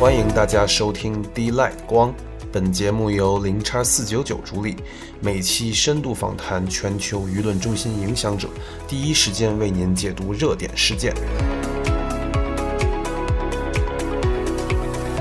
欢迎大家收听 D Light 光。本节目由零叉四九九主理，每期深度访谈全球舆论中心影响者，第一时间为您解读热点事件。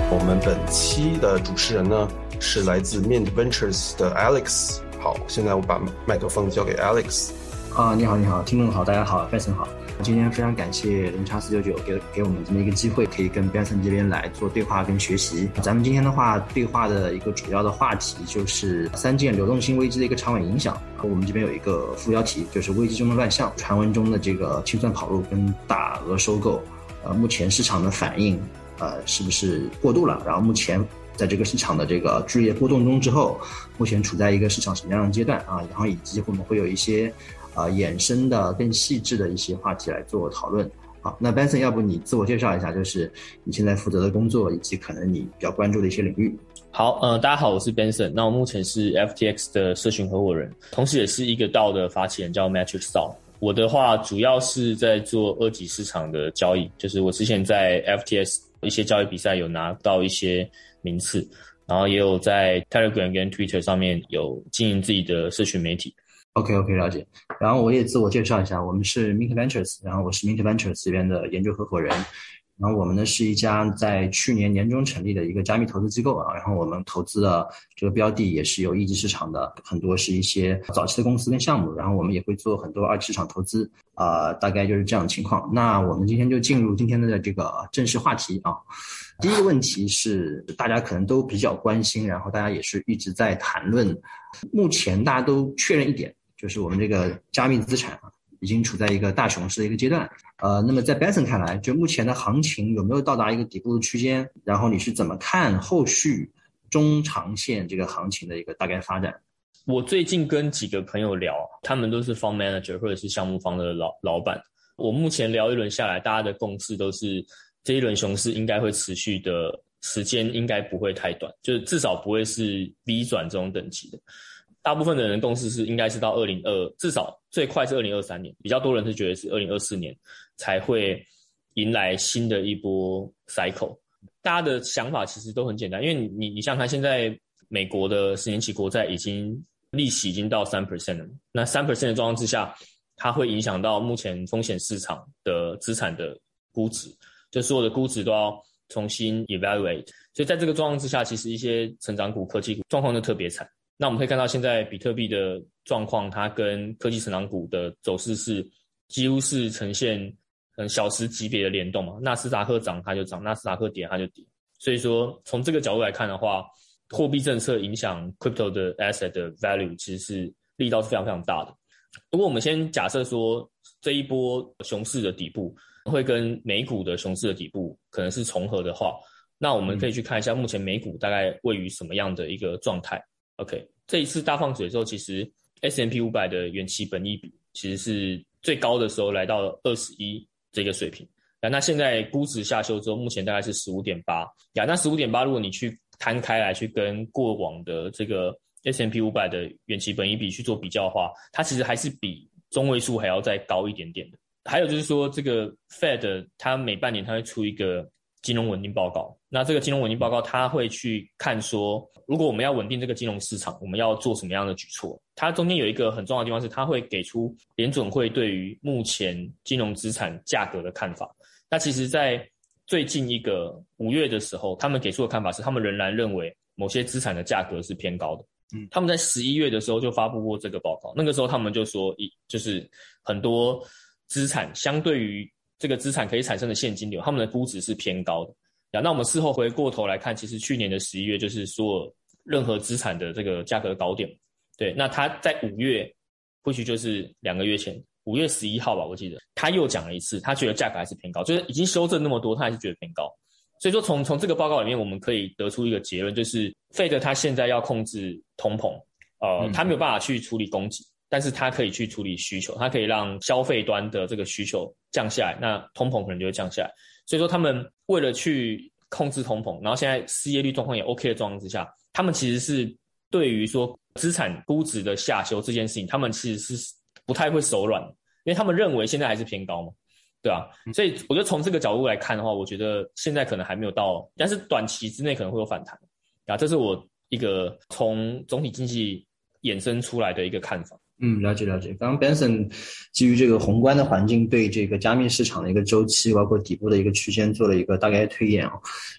我们本期的主持人呢是来自 Mint Ventures 的 Alex。好，现在我把麦克风交给 Alex。啊，你好，你好，听众好，大家好，Benson 好。今天非常感谢零叉四九九给给我们这么一个机会，可以跟 Benson 这边来做对话跟学习。咱们今天的话，对话的一个主要的话题就是三件流动性危机的一个长远影响。我们这边有一个副标题，就是危机中的乱象，传闻中的这个清算跑路跟大额收购，呃，目前市场的反应，呃，是不是过度了？然后目前在这个市场的这个剧烈波动中之后，目前处在一个市场什么样的阶段啊？然后以及我们会有一些。啊，衍生的更细致的一些话题来做讨论。好，那 Benson，要不你自我介绍一下，就是你现在负责的工作以及可能你比较关注的一些领域。好，呃，大家好，我是 Benson。那我目前是 FTX 的社群合伙人，同时也是一个道的发起人，叫 Matrix DAO。我的话主要是在做二级市场的交易，就是我之前在 FTX 一些交易比赛有拿到一些名次，然后也有在 Telegram 跟 Twitter 上面有经营自己的社群媒体。OK，OK，了解。然后我也自我介绍一下，我们是 Mint Ventures，然后我是 Mint Ventures 这边的研究合伙人。然后我们呢是一家在去年年中成立的一个加密投资机构啊。然后我们投资的这个标的也是有一级市场的，很多是一些早期的公司跟项目。然后我们也会做很多二级市场投资啊，大概就是这样的情况。那我们今天就进入今天的这个正式话题啊。第一个问题是大家可能都比较关心，然后大家也是一直在谈论。目前大家都确认一点。就是我们这个加密资产啊，已经处在一个大熊市的一个阶段。呃，那么在 Benson 看来，就目前的行情有没有到达一个底部的区间？然后你是怎么看后续中长线这个行情的一个大概发展？我最近跟几个朋友聊，他们都是 fund manager 或者是项目方的老老板。我目前聊一轮下来，大家的共识都是这一轮熊市应该会持续的时间应该不会太短，就是至少不会是 V 转这种等级的。大部分的人共识是，应该是到二零二，至少最快是二零二三年。比较多人是觉得是二零二四年才会迎来新的一波 cycle。大家的想法其实都很简单，因为你你你想看，现在美国的十年期国债已经利息已经到三 percent 了。那三 percent 的状况之下，它会影响到目前风险市场的资产的估值，就所有的估值都要重新 evaluate。所以在这个状况之下，其实一些成长股、科技股状况都特别惨。那我们可以看到，现在比特币的状况，它跟科技成长股的走势是几乎是呈现很小时级别的联动嘛。纳斯达克涨它就涨，纳斯达克跌它就跌。所以说，从这个角度来看的话，货币政策影响 crypto 的 asset 的 value 其实是力道是非常非常大的。如果我们先假设说这一波熊市的底部会跟美股的熊市的底部可能是重合的话，那我们可以去看一下目前美股大概位于什么样的一个状态。OK，这一次大放水之后，其实 S M P 五百的远期本益比其实是最高的时候来到二十一这个水平。那，那现在估值下修之后，目前大概是十五点八。呀，那十五点八，如果你去摊开来去跟过往的这个 S M P 五百的远期本益比去做比较的话，它其实还是比中位数还要再高一点点的。还有就是说，这个 Fed 它每半年它会出一个。金融稳定报告，那这个金融稳定报告，它会去看说，如果我们要稳定这个金融市场，我们要做什么样的举措？它中间有一个很重要的地方是，它会给出联准会对于目前金融资产价格的看法。那其实，在最近一个五月的时候，他们给出的看法是，他们仍然认为某些资产的价格是偏高的。嗯，他们在十一月的时候就发布过这个报告，那个时候他们就说，一就是很多资产相对于。这个资产可以产生的现金流，他们的估值是偏高的。呀，那我们事后回过头来看，其实去年的十一月就是说任何资产的这个价格高点。对，那他在五月，或许就是两个月前，五月十一号吧，我记得他又讲了一次，他觉得价格还是偏高，就是已经修正那么多，他还是觉得偏高。所以说，从从这个报告里面，我们可以得出一个结论，就是费德他现在要控制通膨，呃，他没有办法去处理供给。但是它可以去处理需求，它可以让消费端的这个需求降下来，那通膨可能就会降下来。所以说，他们为了去控制通膨，然后现在失业率状况也 OK 的状况之下，他们其实是对于说资产估值的下修这件事情，他们其实是不太会手软，因为他们认为现在还是偏高嘛。对啊，所以我觉得从这个角度来看的话，我觉得现在可能还没有到，但是短期之内可能会有反弹啊，这是我一个从总体经济衍生出来的一个看法。嗯，了解了解。刚刚 Benson 基于这个宏观的环境，对这个加密市场的一个周期，包括底部的一个区间，做了一个大概推演啊。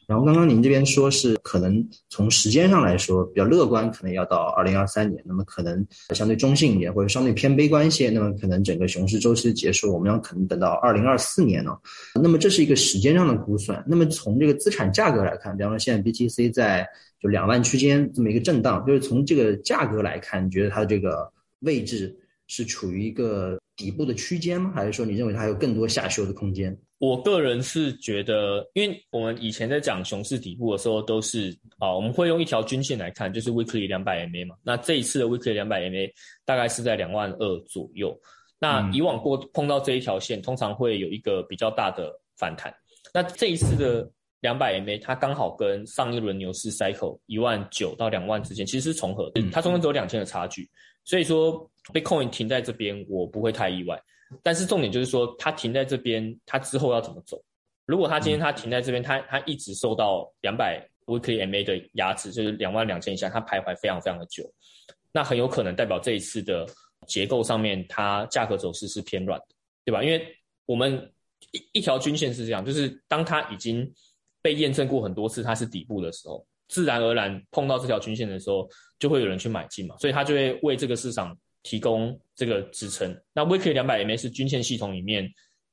然后刚刚您这边说是可能从时间上来说比较乐观，可能要到二零二三年。那么可能相对中性一点，或者相对偏悲观一些，那么可能整个熊市周期的结束，我们要可能等到二零二四年呢。那么这是一个时间上的估算。那么从这个资产价格来看，比方说现在 BTC 在就两万区间这么一个震荡，就是从这个价格来看，你觉得它的这个？位置是处于一个底部的区间吗？还是说你认为它还有更多下修的空间？我个人是觉得，因为我们以前在讲熊市底部的时候，都是啊，我们会用一条均线来看，就是 weekly 两百 MA 嘛。那这一次的 weekly 两百 MA 大概是在两万二左右。那以往过碰到这一条线，通常会有一个比较大的反弹。那这一次的两百 MA 它刚好跟上一轮牛市 cycle 一万九到两万之间其实是重合，它中间只有两千的差距。所以说，Bitcoin 停在这边，我不会太意外。但是重点就是说，它停在这边，它之后要怎么走？如果它今天它停在这边，它它一直受到两百 weekly MA 的压制，就是两万两千以下，它徘徊非常非常的久，那很有可能代表这一次的结构上面，它价格走势是偏软的，对吧？因为我们一一条均线是这样，就是当它已经被验证过很多次它是底部的时候。自然而然碰到这条均线的时候，就会有人去买进嘛，所以它就会为这个市场提供这个支撑。那 Weekly 两百 MA 是均线系统里面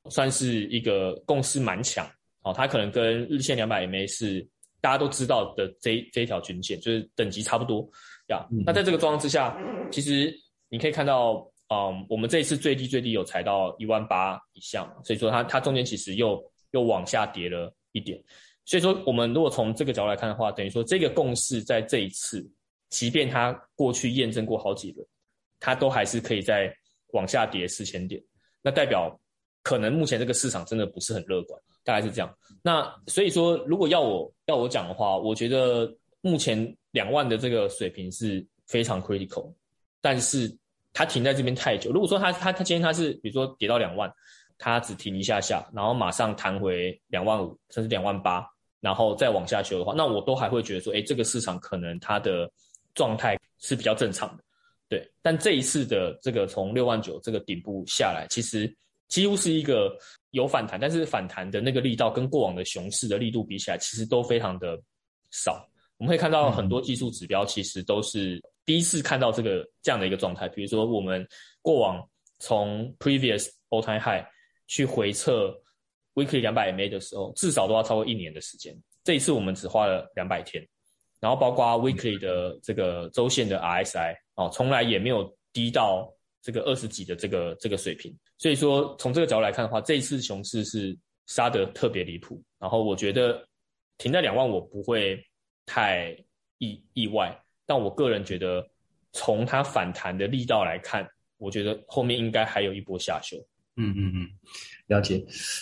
算是一个共识蛮强哦，它可能跟日线两百 MA 是大家都知道的这这一条均线，就是等级差不多呀。那在这个状况之下，其实你可以看到，嗯，我们这一次最低最低有踩到一万八以下，所以说它它中间其实又又往下跌了一点。所以说，我们如果从这个角度来看的话，等于说这个共识在这一次，即便它过去验证过好几轮，它都还是可以在往下跌四千点。那代表可能目前这个市场真的不是很乐观，大概是这样。那所以说，如果要我要我讲的话，我觉得目前两万的这个水平是非常 critical，但是它停在这边太久。如果说它它它今天它是比如说跌到两万，它只停一下下，然后马上弹回两万五，甚至两万八。然后再往下修的话，那我都还会觉得说，哎，这个市场可能它的状态是比较正常的，对。但这一次的这个从六万九这个顶部下来，其实几乎是一个有反弹，但是反弹的那个力道跟过往的熊市的力度比起来，其实都非常的少。我们可以看到很多技术指标，其实都是第一次看到这个这样的一个状态。比如说，我们过往从 previous all time high 去回测。Weekly 两百 MA 的时候，至少都要超过一年的时间。这一次我们只花了两百天，然后包括 weekly 的这个周线的 RSI 哦，从来也没有低到这个二十几的这个这个水平。所以说，从这个角度来看的话，这一次熊市是杀得特别离谱。然后我觉得停在两万，我不会太意意外。但我个人觉得，从它反弹的力道来看，我觉得后面应该还有一波下修。嗯嗯嗯。了解，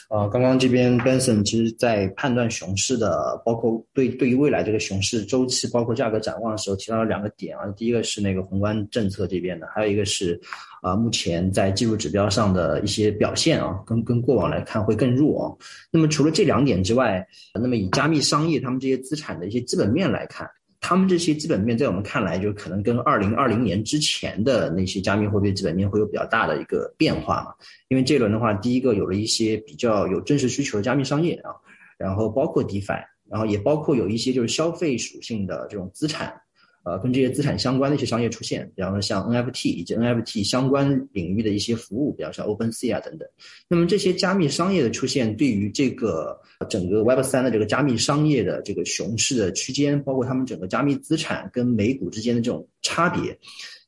呃，刚刚这边 Benson 其实在判断熊市的，包括对对于未来这个熊市周期，包括价格展望的时候，提到了两个点啊。第一个是那个宏观政策这边的，还有一个是啊，目前在技术指标上的一些表现啊，跟跟过往来看会更弱啊。那么除了这两点之外，那么以加密商业他们这些资产的一些基本面来看。他们这些基本面在我们看来，就可能跟二零二零年之前的那些加密货币基本面会有比较大的一个变化嘛？因为这轮的话，第一个有了一些比较有真实需求的加密商业啊，然后包括 DeFi，然后也包括有一些就是消费属性的这种资产。呃，跟这些资产相关的一些商业出现，比方说像 NFT 以及 NFT 相关领域的一些服务，比方说 OpenSea 啊等等。那么这些加密商业的出现，对于这个整个 Web 三的这个加密商业的这个熊市的区间，包括他们整个加密资产跟美股之间的这种差别，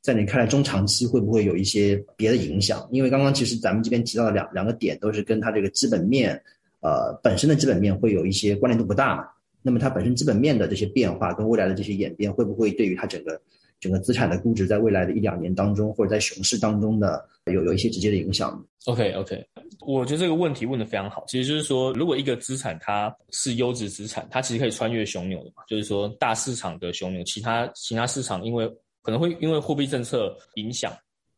在你看来中长期会不会有一些别的影响？因为刚刚其实咱们这边提到的两两个点，都是跟它这个基本面，呃，本身的基本面会有一些关联度不大嘛。那么它本身基本面的这些变化跟未来的这些演变，会不会对于它整个整个资产的估值，在未来的一两年当中，或者在熊市当中的有有一些直接的影响？OK OK，我觉得这个问题问的非常好。其实就是说，如果一个资产它是优质资产，它其实可以穿越熊牛的嘛。就是说，大市场的熊牛，其他其他市场因为可能会因为货币政策影响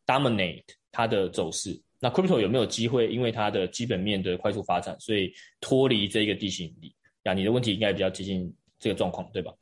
dominate 它的走势，那 crypto 有没有机会因为它的基本面的快速发展，所以脱离这个地心引力？呀，你的问题应该比较接近这个状况，对吧？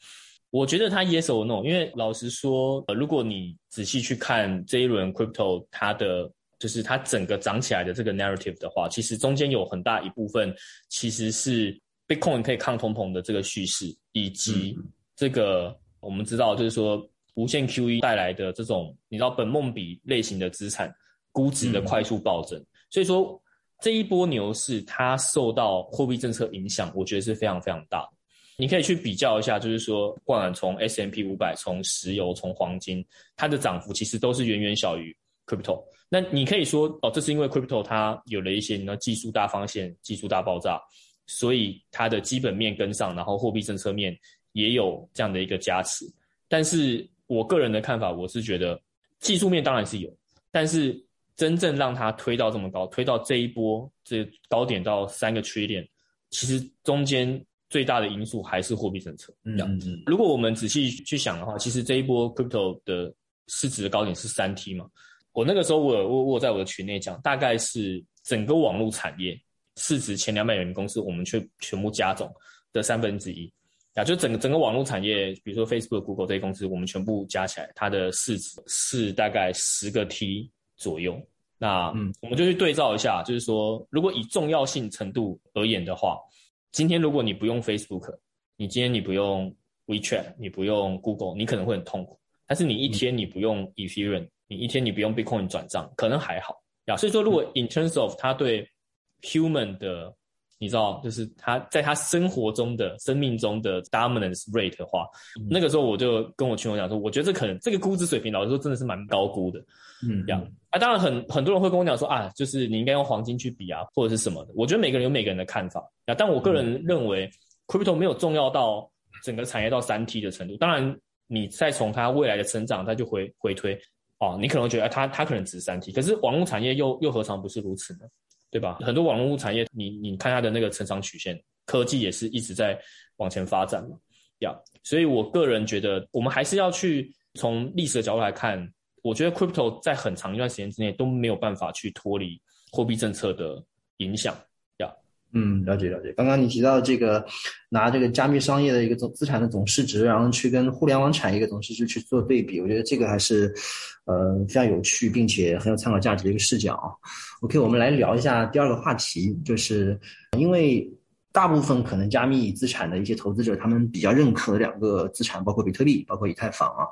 我觉得他 yes or no，因为老实说，呃，如果你仔细去看这一轮 crypto 它的就是它整个涨起来的这个 narrative 的话，其实中间有很大一部分其实是 Bitcoin 可以抗通膨的这个叙事，以及这个我们知道就是说无限 QE 带来的这种你知道本梦比类型的资产。估值的快速暴增，所以说这一波牛市它受到货币政策影响，我觉得是非常非常大。你可以去比较一下，就是说，不管从 S M P 五百、从石油、从黄金，它的涨幅其实都是远远小于 crypto。那你可以说，哦，这是因为 crypto 它有了一些你的技术大方向、技术大爆炸，所以它的基本面跟上，然后货币政策面也有这样的一个加持。但是我个人的看法，我是觉得技术面当然是有，但是。真正让它推到这么高，推到这一波这高点到三个缺点，其实中间最大的因素还是货币政策。嗯嗯。如果我们仔细去想的话，其实这一波 crypto 的市值的高点是三 T 嘛。我那个时候我我我在我的群内讲，大概是整个网络产业市值前两百元公司，我们却全部加总的三分之一。啊，就整个整个网络产业，比如说 Facebook、Google 这些公司，我们全部加起来，它的市值是大概十个 T。左右，那嗯，我们就去对照一下，就是说，如果以重要性程度而言的话，今天如果你不用 Facebook，你今天你不用 WeChat，你不用 Google，你可能会很痛苦。但是你一天你不用 Ethereum，你一天你不用 Bitcoin 转账，可能还好呀。所以说，如果 in terms of 它对 human 的你知道，就是他在他生活中的生命中的 dominance rate 的话，那个时候我就跟我群友讲说，我觉得这可能这个估值水平，老实说真的是蛮高估的，嗯，这样啊，当然很很多人会跟我讲说啊，就是你应该用黄金去比啊，或者是什么的。我觉得每个人有每个人的看法啊，但我个人认为 crypto 没有重要到整个产业到三 T 的程度。当然，你再从它未来的成长，它就回回推哦，你可能会觉得它它可能值三 T，可是网络产业又又何尝不是如此呢？对吧？很多网络产业，你你看它的那个成长曲线，科技也是一直在往前发展嘛，呀。所以我个人觉得，我们还是要去从历史的角度来看，我觉得 crypto 在很长一段时间之内都没有办法去脱离货币政策的影响。嗯，了解了解。刚刚你提到这个，拿这个加密商业的一个总资产的总市值，然后去跟互联网产业的总市值去做对比，我觉得这个还是，呃，非常有趣，并且很有参考价值的一个视角。OK，我们来聊一下第二个话题，就是因为大部分可能加密资产的一些投资者，他们比较认可的两个资产，包括比特币，包括以太坊啊。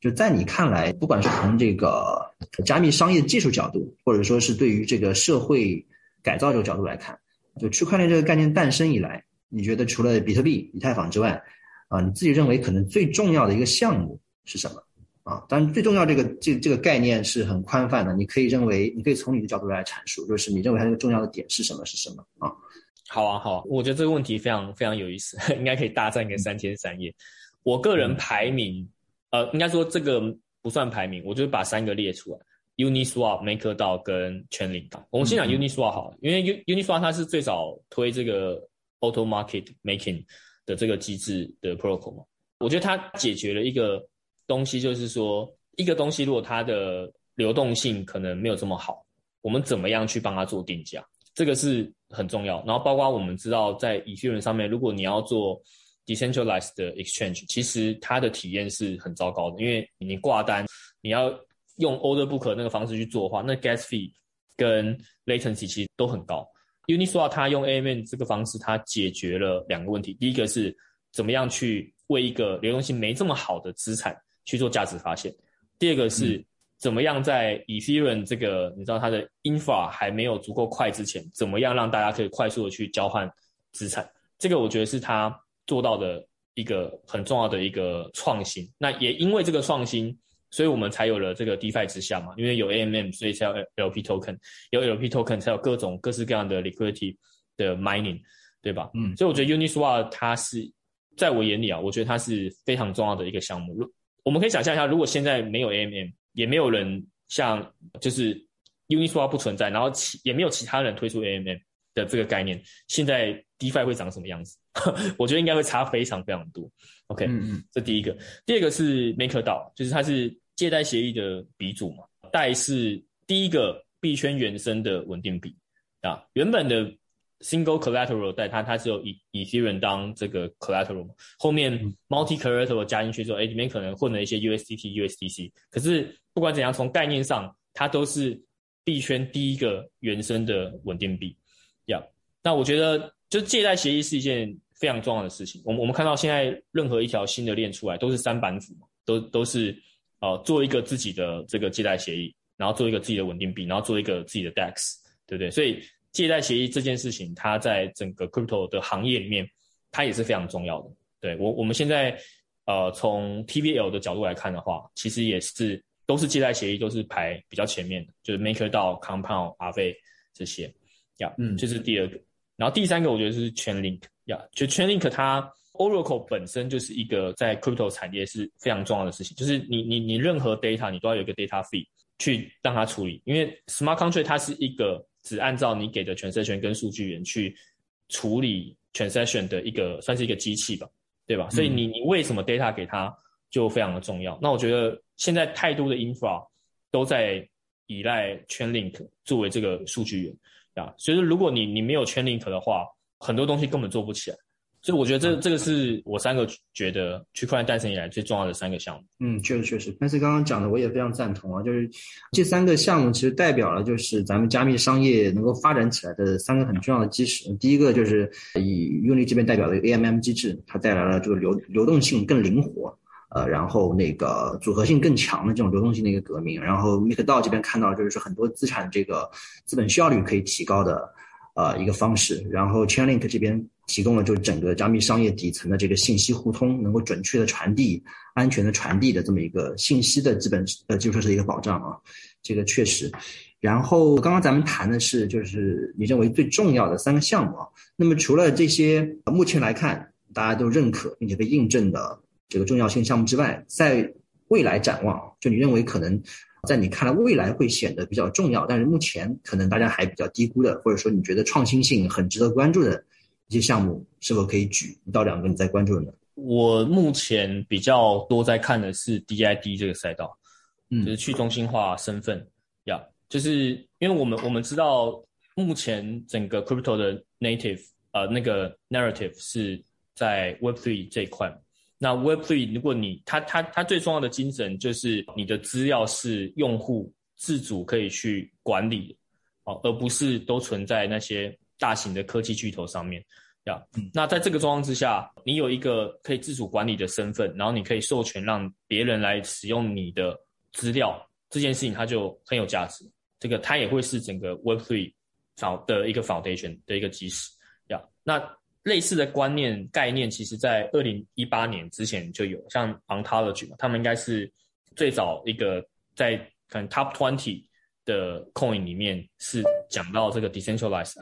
就在你看来，不管是从这个加密商业技术角度，或者说是对于这个社会改造这个角度来看。就区块链这个概念诞生以来，你觉得除了比特币、以太坊之外，啊，你自己认为可能最重要的一个项目是什么？啊，当然最重要这个这这个概念是很宽泛的，你可以认为，你可以从你的角度来阐述，就是你认为它这个重要的点是什么？是什么？啊，好啊，好，我觉得这个问题非常非常有意思，应该可以大战个三天三夜。我个人排名，呃，应该说这个不算排名，我就把三个列出来。Uniswap、MakerDAO 跟 Chainlink，我们先讲 Uniswap 好，因为 Uniswap 它是最早推这个 Auto Market Making 的这个机制的 protocol 嘛。我觉得它解决了一个东西，就是说一个东西如果它的流动性可能没有这么好，我们怎么样去帮它做定价，这个是很重要。然后包括我们知道在以太坊上面，如果你要做 decentralized 的 exchange，其实它的体验是很糟糕的，因为你挂单你要。用 order book 那个方式去做的话，那 gas fee 跟 latency 其实都很高。Uniswap 它用 AMM 这个方式，它解决了两个问题。第一个是怎么样去为一个流动性没这么好的资产去做价值发现；第二个是怎么样在 Ethereum 这个你知道它的 infra 还没有足够快之前，怎么样让大家可以快速的去交换资产。这个我觉得是他做到的一个很重要的一个创新。那也因为这个创新。所以我们才有了这个 DeFi 之下嘛，因为有 AMM，所以才有 LP token，有 LP token 才有各种各式各样的 liquidity 的 mining，对吧？嗯，所以我觉得 Uniswap 它是在我眼里啊，我觉得它是非常重要的一个项目。如我们可以想象一下，如果现在没有 AMM，也没有人像就是 Uniswap 不存在，然后其也没有其他人推出 AMM 的这个概念，现在 DeFi 会长什么样子？我觉得应该会差非常非常多。OK，嗯嗯，这第一个，第二个是 MakerDAO，就是它是借贷协议的鼻祖嘛，贷是第一个币圈原生的稳定币啊。原本的 single collateral 贷它它是有以以 Ethereum 当这个 collateral 嘛，后面 multi collateral 加进去之后，哎，里面可能混了一些 USDT、USDC。可是不管怎样，从概念上，它都是币圈第一个原生的稳定币。呀，那我觉得就借贷协议是一件非常重要的事情。我们我们看到现在任何一条新的链出来，都是三板斧嘛，都都是呃做一个自己的这个借贷协议，然后做一个自己的稳定币，然后做一个自己的 DEX，对不对？所以借贷协议这件事情，它在整个 crypto 的行业里面，它也是非常重要的。对我我们现在呃从 TVL 的角度来看的话，其实也是都是借贷协议都是排比较前面的，就是 MakerDAO、Compound、Aave 这些。呀，嗯，这是第二个，然后第三个我觉得是 Chainlink，呀，就 Chainlink 它 Oracle 本身就是一个在 crypto 产业是非常重要的事情，就是你你你任何 data 你都要有一个 data fee 去让它处理，因为 smart contract 它是一个只按照你给的 transaction 跟数据源去处理 transaction 的一个算是一个机器吧，对吧？所以你你为什么 data 给它就非常的重要。那我觉得现在太多的 infra 都在依赖 Chainlink 作为这个数据源。啊，所以说如果你你没有圈 link 的话，很多东西根本做不起来。所以我觉得这这个是我三个觉得区块链诞生以来最重要的三个项目。嗯，确实确实。但是刚刚讲的我也非常赞同啊，就是这三个项目其实代表了就是咱们加密商业能够发展起来的三个很重要的基石。第一个就是以用力这边代表的 AMM 机制，它带来了这个流流动性更灵活。呃，然后那个组合性更强的这种流动性的一个革命，然后 MakerDAO 这边看到就是很多资产这个资本效率可以提高的呃一个方式，然后 Chainlink 这边提供了就整个加密商业底层的这个信息互通，能够准确的传递、安全的传递的这么一个信息的基本呃基础设施的一个保障啊，这个确实。然后刚刚咱们谈的是就是你认为最重要的三个项目啊，那么除了这些目前来看大家都认可并且被印证的。这个重要性项目之外，在未来展望，就你认为可能在你看来未来会显得比较重要，但是目前可能大家还比较低估的，或者说你觉得创新性很值得关注的一些项目，是否可以举一到两个你在关注的呢？我目前比较多在看的是 DID 这个赛道，嗯，就是去中心化身份呀，就是因为我们我们知道目前整个 crypto 的 native 呃那个 narrative 是在 Web3 这一块。那 Web3，如果你它它它最重要的精神就是你的资料是用户自主可以去管理，哦，而不是都存在那些大型的科技巨头上面，呀。那在这个状况之下，你有一个可以自主管理的身份，然后你可以授权让别人来使用你的资料，这件事情它就很有价值。这个它也会是整个 Web3 早的一个 foundation 的一个基石，呀。那类似的观念概念，其实在二零一八年之前就有，像 Ontology 嘛，他们应该是最早一个在可能 Top Twenty 的 Coin 里面是讲到这个 Decentralized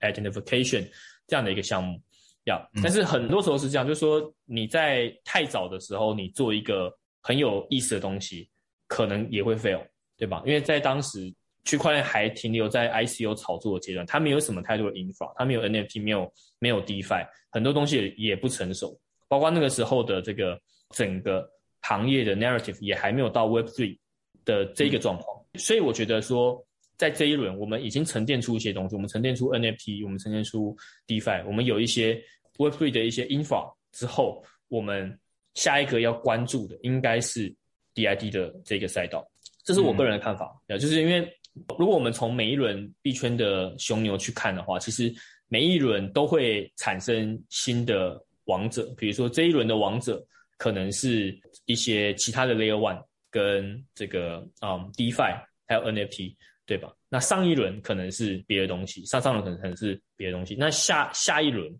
Identification 这样的一个项目，要，但是很多时候是这样，就是说你在太早的时候，你做一个很有意思的东西，可能也会 fail，对吧？因为在当时。区块链还停留在 ICO 炒作的阶段，它没有什么太多的 infra，它没有 NFT，没有没有 DeFi，很多东西也不成熟，包括那个时候的这个整个行业的 narrative 也还没有到 Web3 的这个状况。所以我觉得说，在这一轮我们已经沉淀出一些东西，我们沉淀出 NFT，我们沉淀出 DeFi，我们有一些 Web3 的一些 infra 之后，我们下一个要关注的应该是 DID 的这个赛道，这是我个人的看法，就是因为。如果我们从每一轮币圈的熊牛去看的话，其实每一轮都会产生新的王者。比如说这一轮的王者可能是一些其他的 Layer One 跟这个嗯 DeFi 还有 NFT，对吧？那上一轮可能是别的东西，上上轮可能可能是别的东西。那下下一轮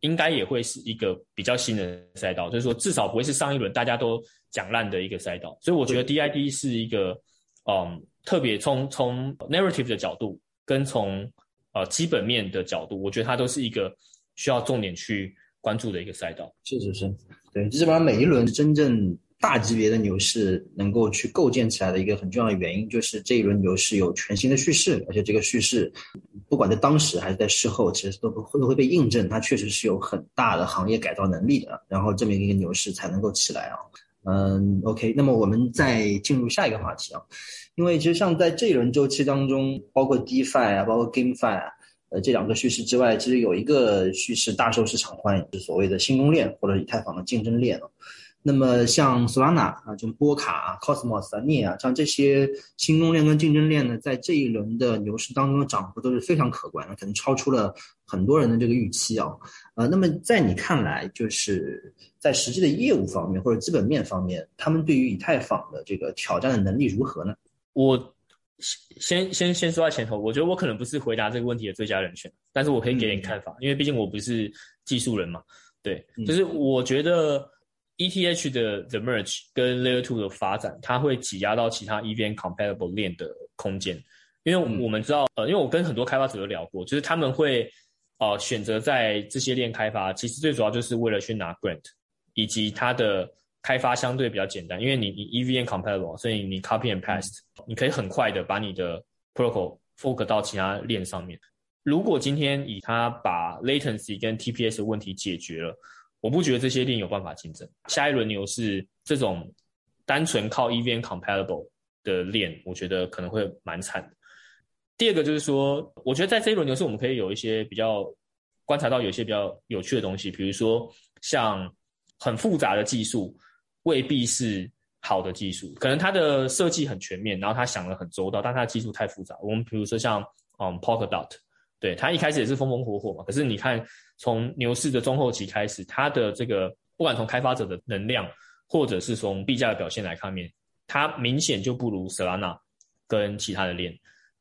应该也会是一个比较新的赛道，就是说至少不会是上一轮大家都讲烂的一个赛道。所以我觉得 DID 是一个嗯。特别从从 narrative 的角度，跟从呃基本面的角度，我觉得它都是一个需要重点去关注的一个赛道。确实是，对，基本上每一轮真正大级别的牛市能够去构建起来的一个很重要的原因，就是这一轮牛市有全新的叙事，而且这个叙事不管在当时还是在事后，其实都会会被印证，它确实是有很大的行业改造能力的，然后这么一个牛市才能够起来啊。嗯，OK，那么我们再进入下一个话题啊。因为其实像在这一轮周期当中，包括 DeFi 啊，包括 GameFi 啊，呃，这两个叙事之外，其实有一个叙事大受市场欢迎，是所谓的新公链或者以太坊的竞争链那么像 Solana 啊，就波卡啊、Cosmos 啊、镍啊，像这些新公链跟竞争链呢，在这一轮的牛市当中的涨幅都是非常可观的，可能超出了很多人的这个预期啊。呃，那么在你看来，就是在实际的业务方面或者资本面方面，他们对于以太坊的这个挑战的能力如何呢？我先先先说在前头，我觉得我可能不是回答这个问题的最佳人选，但是我可以给点看法，因为毕竟我不是技术人嘛。对，就是我觉得。ETH 的 The Merge 跟 Layer Two 的发展，它会挤压到其他 EVM Compatible 链的空间，因为我们知道，呃，因为我跟很多开发者都聊过，就是他们会，呃，选择在这些链开发，其实最主要就是为了去拿 Grant，以及它的开发相对比较简单，因为你你 EVM Compatible，所以你 Copy and Paste，你可以很快的把你的 Protocol fork 到其他链上面。如果今天以它把 Latency 跟 TPS 的问题解决了。我不觉得这些链有办法竞争。下一轮牛市这种单纯靠 EVM compatible 的链，我觉得可能会蛮惨的。第二个就是说，我觉得在这一轮牛市，我们可以有一些比较观察到有一些比较有趣的东西，比如说像很复杂的技术未必是好的技术，可能它的设计很全面，然后他想的很周到，但它的技术太复杂。我们比如说像嗯 Polkadot，对它一开始也是风风火火嘛，可是你看。从牛市的中后期开始，它的这个不管从开发者的能量，或者是从币价的表现来看面，它明显就不如 Solana 跟其他的链。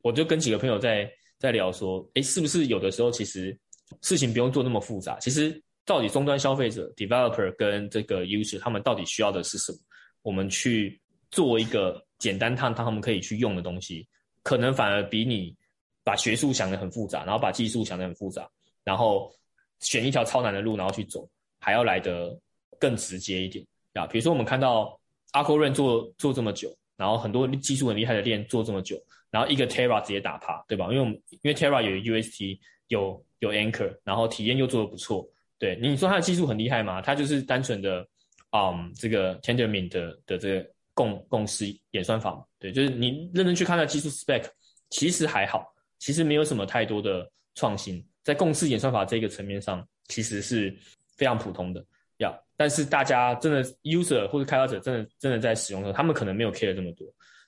我就跟几个朋友在在聊说，诶，是不是有的时候其实事情不用做那么复杂？其实到底终端消费者 developer 跟这个 user 他们到底需要的是什么？我们去做一个简单他他们可以去用的东西，可能反而比你把学术想得很复杂，然后把技术想得很复杂，然后。选一条超难的路，然后去走，还要来得更直接一点啊！比如说，我们看到阿 r 润做做这么久，然后很多技术很厉害的店做这么久，然后一个 Terra 直接打趴，对吧？因为我们因为 Terra 有 UST，有有 Anchor，然后体验又做的不错。对，你说它的技术很厉害吗？它就是单纯的，嗯，这个 Tendermint 的的这个共共识演算法嘛。对，就是你认真去看它技术 spec，其实还好，其实没有什么太多的创新。在共识演算法这个层面上，其实是非常普通的，要但是大家真的 user 或者开发者真的真的在使用的时候，他们可能没有 care 这么多。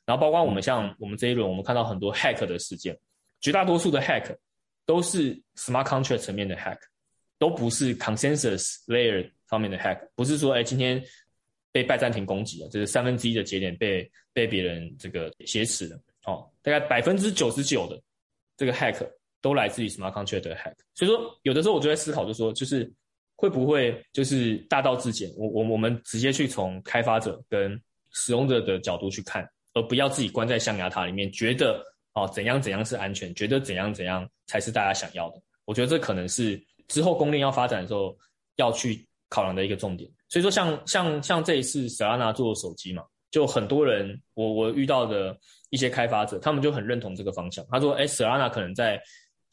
然后包括我们像我们这一轮，我们看到很多 hack 的事件，绝大多数的 hack 都是 smart contract 层面的 hack，都不是 consensus layer 方面的 hack，不是说哎今天被拜占庭攻击了，就是三分之一的节点被被别人这个挟持了，哦，大概百分之九十九的这个 hack。都来自于 smart contract 的 hack，所以说有的时候我就在思考，就说就是会不会就是大道至简，我我我们直接去从开发者跟使用者的角度去看，而不要自己关在象牙塔里面，觉得哦怎样怎样是安全，觉得怎样怎样才是大家想要的。我觉得这可能是之后公链要发展的时候要去考量的一个重点。所以说像像像这一次 Solana 做手机嘛，就很多人我我遇到的一些开发者，他们就很认同这个方向。他说，哎，Solana 可能在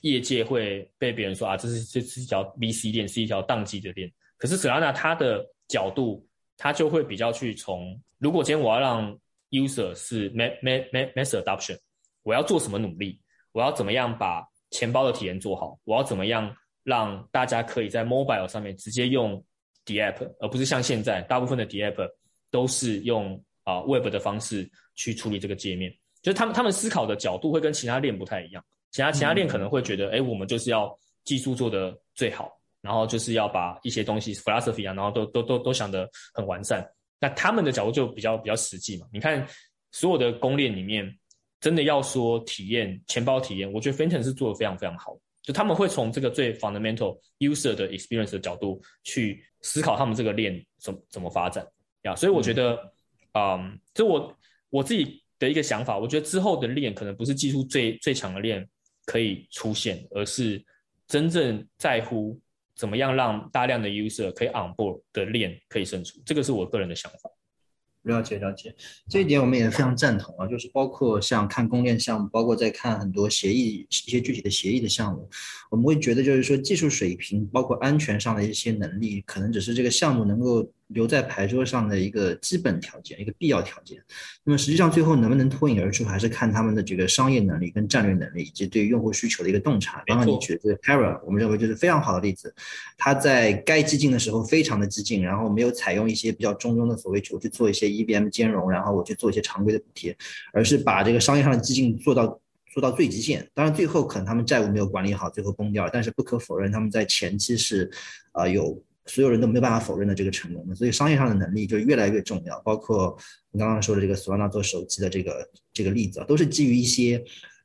业界会被别人说啊，这是这是一条 VC 链，是一条宕机的链。可是 Solana 它的角度，它就会比较去从，如果今天我要让 user 是 mass mass mass adoption，我要做什么努力？我要怎么样把钱包的体验做好？我要怎么样让大家可以在 mobile 上面直接用 D app，而不是像现在大部分的 D app 都是用啊 web 的方式去处理这个界面。就是他们他们思考的角度会跟其他链不太一样。其他其他链可能会觉得，哎，我们就是要技术做的最好，然后就是要把一些东西 philosophy 啊，然后都都都都想得很完善。那他们的角度就比较比较实际嘛。你看所有的公链里面，真的要说体验钱包体验，我觉得 Fenton 是做的非常非常好。就他们会从这个最 fundamental user 的 experience 的角度去思考他们这个链怎怎么发展呀。所以我觉得，嗯，就我我自己的一个想法，我觉得之后的链可能不是技术最最强的链。可以出现，而是真正在乎怎么样让大量的 user 可以 on board 的链可以胜出，这个是我个人的想法。了解了解，这一点我们也非常赞同啊。就是包括像看公链项目，包括在看很多协议一些具体的协议的项目，我们会觉得就是说技术水平，包括安全上的一些能力，可能只是这个项目能够留在牌桌上的一个基本条件，一个必要条件。那么实际上最后能不能脱颖而出，还是看他们的这个商业能力跟战略能力，以及对用户需求的一个洞察。刚刚你举的这个 Terra，我们认为就是非常好的例子。他在该激进的时候非常的激进，然后没有采用一些比较中庸的所谓我去做一些 EBM 兼容，然后我去做一些常规的补贴，而是把这个商业上的激进做到。做到最极限，当然最后可能他们债务没有管理好，最后崩掉了。但是不可否认，他们在前期是，啊，有所有人都没有办法否认的这个成功的。所以商业上的能力就越来越重要。包括你刚刚说的这个索拉纳做手机的这个这个例子，都是基于一些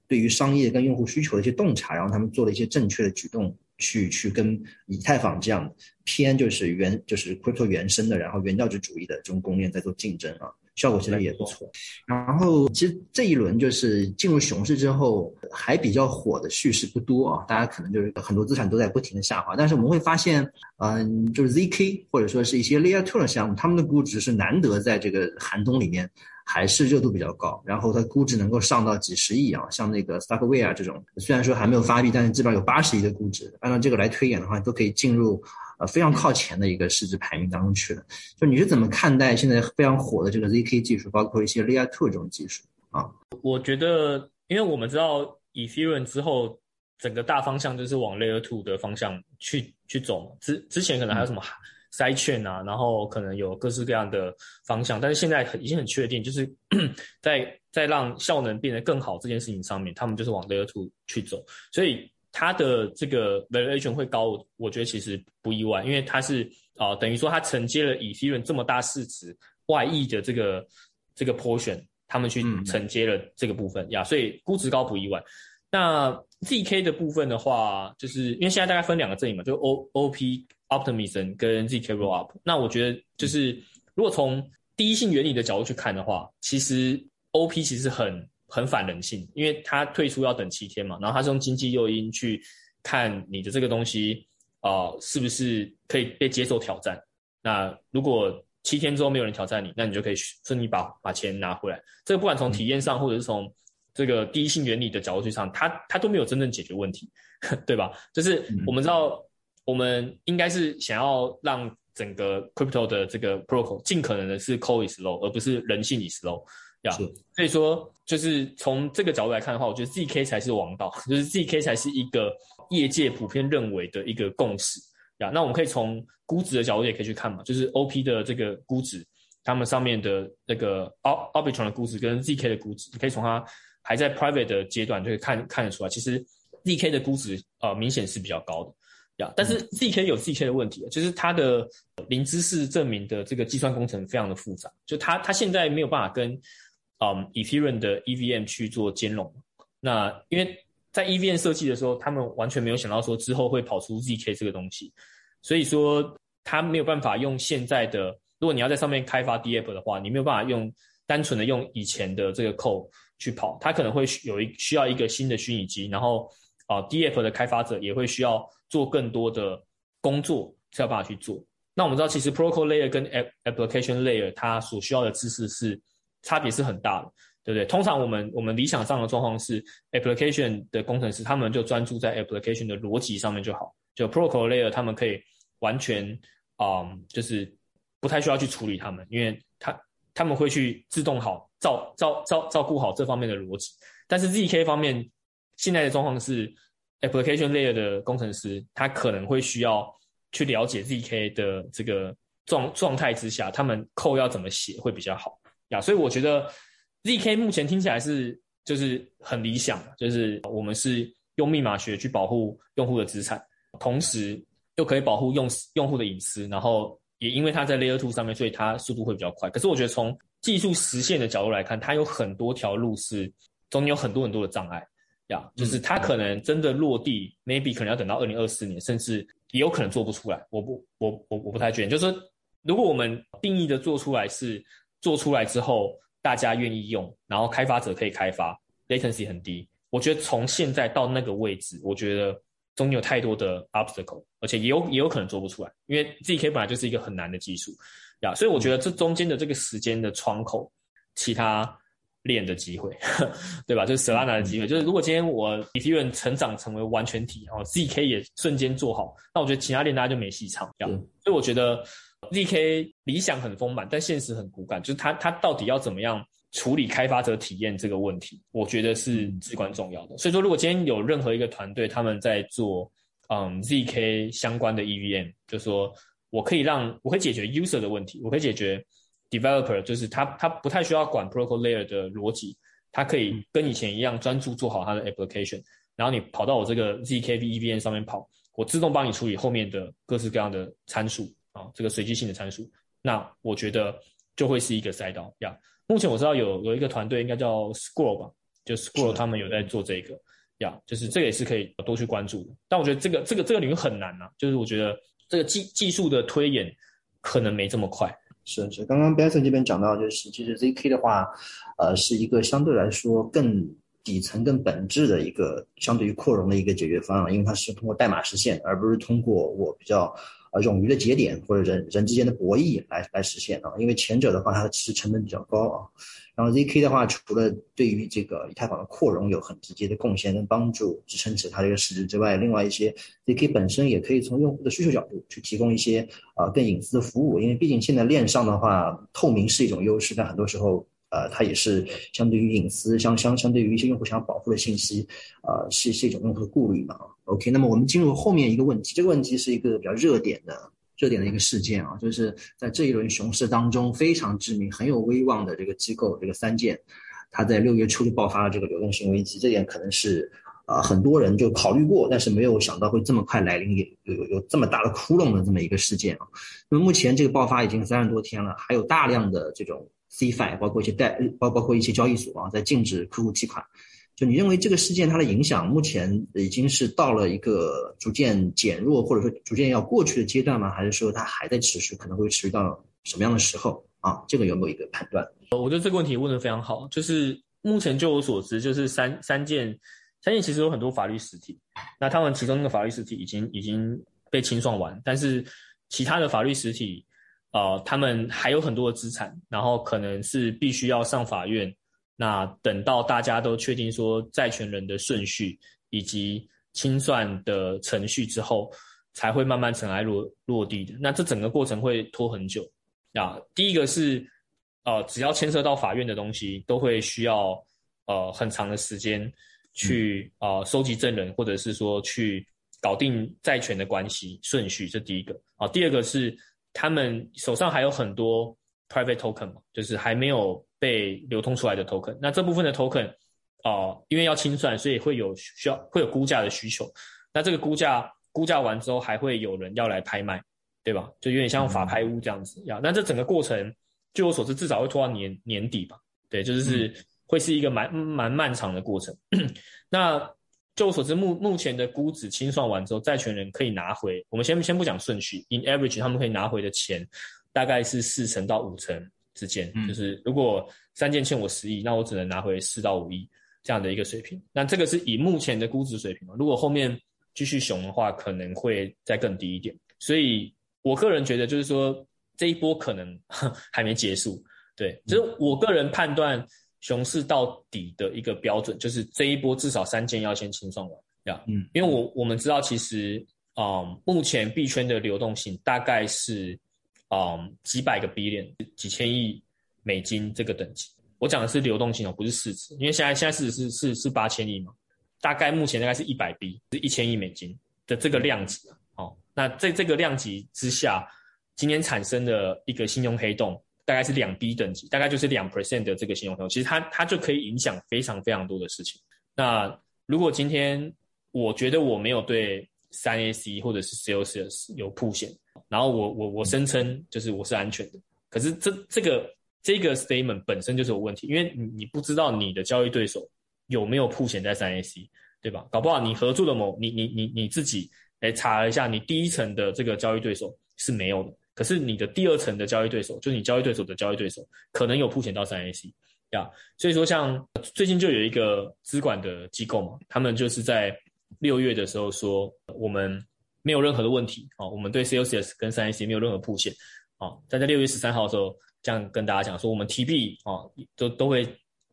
对于商业跟用户需求的一些洞察，然后他们做了一些正确的举动，去去跟以太坊这样偏就是原就是 crypto 原生的，然后原教旨主义的这种公链在做竞争啊。效果其实也不错，然后其实这一轮就是进入熊市之后还比较火的叙事不多啊，大家可能就是很多资产都在不停的下滑，但是我们会发现，嗯，就是 zk 或者说是一些 layer two 的项目，他们的估值是难得在这个寒冬里面还是热度比较高，然后它估值能够上到几十亿啊，像那个 Starkware 这种，虽然说还没有发币，但是基本上有八十亿的估值，按照这个来推演的话，都可以进入。呃，非常靠前的一个市值排名当中去了。就你是怎么看待现在非常火的这个 zk 技术，包括一些 layer two 这种技术啊？我觉得，因为我们知道 Ethereum 之后整个大方向就是往 layer two 的方向去去走。之之前可能还有什么 side chain 啊，然后可能有各式各样的方向，但是现在已经很确定，就是 在在让效能变得更好这件事情上面，他们就是往 layer two 去走。所以。它的这个 valuation 会高，我觉得其实不意外，因为它是啊，等于说它承接了以 e r e 这么大市值外溢的这个这个 portion，他们去承接了这个部分呀，所以估值高不意外。那 zk 的部分的话，就是因为现在大概分两个阵营嘛，就 o op optimism 跟 zk roll up。那我觉得就是如果从第一性原理的角度去看的话，其实 op 其实很。很反人性，因为他退出要等七天嘛，然后他是用经济诱因去看你的这个东西啊，是不是可以被接受挑战？那如果七天之后没有人挑战你，那你就可以顺利把把钱拿回来。这个不管从体验上，或者是从这个第一性原理的角度去上，他他都没有真正解决问题，对吧？就是我们知道，我们应该是想要让整个 crypto 的这个 protocol 尽可能的是 code is low，而不是人性 is low。呀，所以说就是从这个角度来看的话，我觉得 zk 才是王道，就是 zk 才是一个业界普遍认为的一个共识。呀，那我们可以从估值的角度也可以去看嘛，就是 op 的这个估值，他们上面的那个 o r b i t r o n 的估值跟 zk 的估值，你可以从它还在 private 的阶段就可以看看得出来，其实 zk 的估值呃明显是比较高的。呀，但是 zk 有 zk 的问题，就是它的零知识证明的这个计算工程非常的复杂，就它它现在没有办法跟嗯，Ethereum 的 EVM 去做兼容。那因为在 EVM 设计的时候，他们完全没有想到说之后会跑出 ZK 这个东西，所以说他没有办法用现在的。如果你要在上面开发 DApp 的话，你没有办法用单纯的用以前的这个 code 去跑，它可能会有一需要一个新的虚拟机，然后啊，DApp 的开发者也会需要做更多的工作才有办法去做。那我们知道，其实 Protocol Layer 跟 Application Layer 它所需要的知识是。差别是很大的，对不对？通常我们我们理想上的状况是，application 的工程师他们就专注在 application 的逻辑上面就好，就 protocol layer 他们可以完全啊，就是不太需要去处理他们，因为他他们会去自动好照照照照顾好这方面的逻辑。但是 zk 方面现在的状况是，application layer 的工程师他可能会需要去了解 zk 的这个状状态之下，他们扣要怎么写会比较好。呀，所以我觉得 zk 目前听起来是就是很理想，就是我们是用密码学去保护用户的资产，同时又可以保护用用户的隐私，然后也因为它在 Layer Two 上面，所以它速度会比较快。可是我觉得从技术实现的角度来看，它有很多条路是中间有很多很多的障碍呀，就是它可能真的落地，maybe 可能要等到二零二四年，甚至也有可能做不出来。我不，我我我不太确定，就是说如果我们定义的做出来是。做出来之后，大家愿意用，然后开发者可以开发，latency 很低。我觉得从现在到那个位置，我觉得中间有太多的 obstacle，而且也有也有可能做不出来，因为 zk 本来就是一个很难的技术呀。所以我觉得这中间的这个时间的窗口，其他链的机会，对吧？就是 Solana 的机会，就是如果今天我 Ethereum 成长成为完全体，然后 zk 也瞬间做好，那我觉得其他链大家就没戏唱。这样，所以我觉得。ZK 理想很丰满，但现实很骨感，就是它它到底要怎么样处理开发者体验这个问题，我觉得是至关重要的。所以说，如果今天有任何一个团队他们在做嗯 ZK 相关的 EVM，就说我可以让我可以解决 user 的问题，我可以解决 developer，就是他他不太需要管 protocol layer 的逻辑，他可以跟以前一样专注做好他的 application，然后你跑到我这个 ZK EVM 上面跑，我自动帮你处理后面的各式各样的参数。啊，这个随机性的参数，那我觉得就会是一个赛道呀。目前我知道有有一个团队应该叫 Scroll 吧，就 Scroll 他们有在做这个呀，就是这个也是可以多去关注的。但我觉得这个这个这个领域很难啊，就是我觉得这个技技术的推演可能没这么快。是是，刚刚 Benson 这边讲到，就是其实 ZK 的话，呃，是一个相对来说更底层、更本质的一个相对于扩容的一个解决方案，因为它是通过代码实现，而不是通过我比较。啊，冗余的节点或者人人之间的博弈来来实现啊，因为前者的话，它其实成本比较高啊。然后 zk 的话，除了对于这个以太坊的扩容有很直接的贡献跟帮助，支撑起它这个市值之外，另外一些 zk 本身也可以从用户的需求角度去提供一些啊更隐私的服务，因为毕竟现在链上的话，透明是一种优势，但很多时候。呃，它也是相对于隐私，相相相对于一些用户想要保护的信息，呃，是是一种用户的顾虑嘛？OK，那么我们进入后面一个问题，这个问题是一个比较热点的热点的一个事件啊，就是在这一轮熊市当中非常知名、很有威望的这个机构，这个三剑，它在六月初就爆发了这个流动性危机，这点可能是啊很多人就考虑过，但是没有想到会这么快来临，有有有这么大的窟窿的这么一个事件啊。那么目前这个爆发已经三十多天了，还有大量的这种。CFI 包括一些代包包括一些交易所啊，在禁止客户提款。就你认为这个事件它的影响，目前已经是到了一个逐渐减弱，或者说逐渐要过去的阶段吗？还是说它还在持续，可能会持续到什么样的时候啊？这个有没有一个判断？我觉得这个问题问得非常好。就是目前就我所知，就是三三件相信其实有很多法律实体，那他们其中那个法律实体已经已经被清算完，但是其他的法律实体。呃，他们还有很多的资产，然后可能是必须要上法院。那等到大家都确定说债权人的顺序以及清算的程序之后，才会慢慢尘埃落落地的。那这整个过程会拖很久。啊，第一个是，呃，只要牵涉到法院的东西，都会需要呃很长的时间去啊收集证人，或者是说去搞定债权的关系顺序。这第一个。啊，第二个是。他们手上还有很多 private token 嘛，就是还没有被流通出来的 token。那这部分的 token，哦，因为要清算，所以会有需要会有估价的需求。那这个估价估价完之后，还会有人要来拍卖，对吧？就有点像法拍屋这样子呀。那这整个过程，据我所知，至少会拖到年年底吧？对，就是会是一个蛮蛮漫长的过程。那就我所知，目目前的估值清算完之后，债权人可以拿回。我们先先不讲顺序，in average，他们可以拿回的钱大概是四成到五成之间。就是如果三件欠我十亿，那我只能拿回四到五亿这样的一个水平。那这个是以目前的估值水平？如果后面继续熊的话，可能会再更低一点。所以我个人觉得，就是说这一波可能 还没结束。对，就是我个人判断。熊市到底的一个标准，就是这一波至少三件要先清算完，呀，嗯，因为我我们知道，其实啊，目前币圈的流动性大概是啊几百个 billion 几千亿美金这个等级。我讲的是流动性哦，不是市值，因为现在现在市值是是是八千亿嘛，大概目前大概是一百 B 是一千亿美金的这个量级哦。那在这个量级之下，今天产生的一个信用黑洞。大概是两 B 等级，大概就是两 percent 的这个信用黑洞，其实它它就可以影响非常非常多的事情。那如果今天我觉得我没有对三 AC 或者是 COS 有铺险，然后我我我声称就是我是安全的，可是这这个这个 statement 本身就是有问题，因为你你不知道你的交易对手有没有铺险在三 AC，对吧？搞不好你合作的某你你你你自己来查一下，你第一层的这个交易对手是没有的。可是你的第二层的交易对手，就是你交易对手的交易对手，可能有铺钱到三 AC 呀。所以说，像最近就有一个资管的机构嘛，他们就是在六月的时候说，我们没有任何的问题啊，我们对 COCS 跟三 AC 没有任何铺线啊。但在六月十三号的时候，这样跟大家讲说，我们 TB 啊，都都会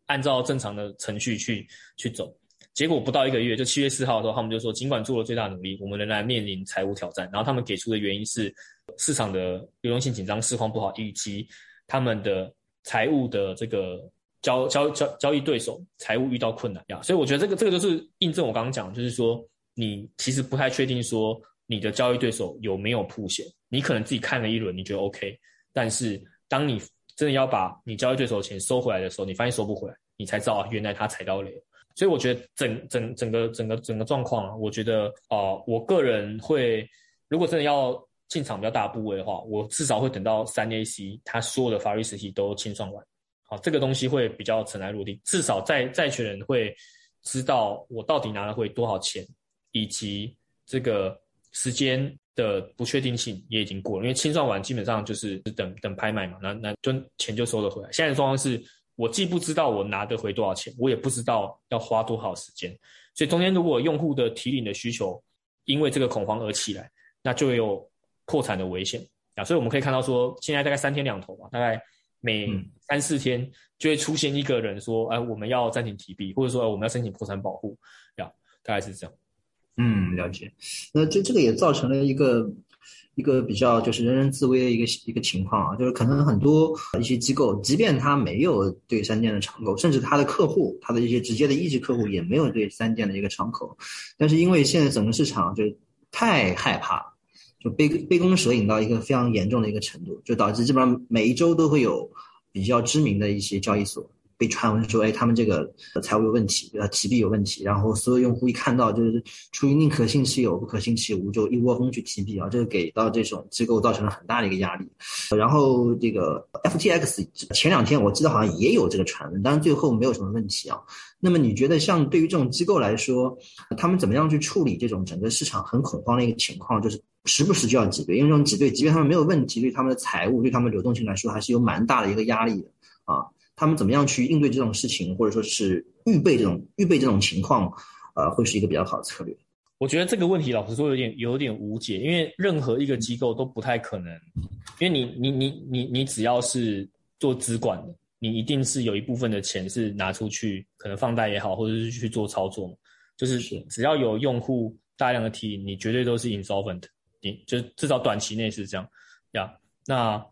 按照正常的程序去去走。结果不到一个月，就七月四号的时候，他们就说，尽管做了最大努力，我们仍然面临财务挑战。然后他们给出的原因是市场的流动性紧张、市况不好，以及他们的财务的这个交交交交易对手财务遇到困难呀。所以我觉得这个这个就是印证我刚刚讲，就是说你其实不太确定说你的交易对手有没有铺险，你可能自己看了一轮，你觉得 OK，但是当你真的要把你交易对手的钱收回来的时候，你发现收不回来，你才知道原来他踩到雷。所以我觉得整整整个整个整个状况啊，我觉得啊，我个人会，如果真的要进场比较大部位的话，我至少会等到三 AC 它所有的法律实体都清算完，好，这个东西会比较尘埃落定，至少债债权人会知道我到底拿了会多少钱，以及这个时间的不确定性也已经过了，因为清算完基本上就是等等拍卖嘛，那那就钱就收了回来。现在的状况是。我既不知道我拿得回多少钱，我也不知道要花多少时间，所以中间如果用户的提领的需求因为这个恐慌而起来，那就有破产的危险啊。所以我们可以看到说，现在大概三天两头吧，大概每三四天就会出现一个人说，哎，我们要暂停提币，或者说我们要申请破产保护，呀，大概是这样。嗯，了解。那这这个也造成了一个。一个比较就是人人自危的一个一个情况啊，就是可能很多一些机构，即便他没有对三电的敞口，甚至他的客户，他的一些直接的一级客户也没有对三电的一个敞口，但是因为现在整个市场就太害怕，就杯杯弓蛇影到一个非常严重的一个程度，就导致基本上每一周都会有比较知名的一些交易所。被传闻说，哎，他们这个财务有问题，呃，提币有问题，然后所有用户一看到，就是出于宁可信其有，不可信其无，就一窝蜂去提币啊，这个给到这种机构造成了很大的一个压力。然后这个 FTX 前两天我记得好像也有这个传闻，但是最后没有什么问题啊。那么你觉得，像对于这种机构来说，他们怎么样去处理这种整个市场很恐慌的一个情况？就是时不时就要挤兑，因为这种挤兑，即便他们没有问题，对他们的财务、对他们流动性来说，还是有蛮大的一个压力的啊。他们怎么样去应对这种事情，或者说是预备这种预备这种情况，呃，会是一个比较好的策略。我觉得这个问题老实说有点有点无解，因为任何一个机构都不太可能，因为你你你你你只要是做资管的，你一定是有一部分的钱是拿出去，可能放贷也好，或者是去做操作嘛。就是只要有用户大量的提，你绝对都是 insolvent，你就至少短期内是这样呀。那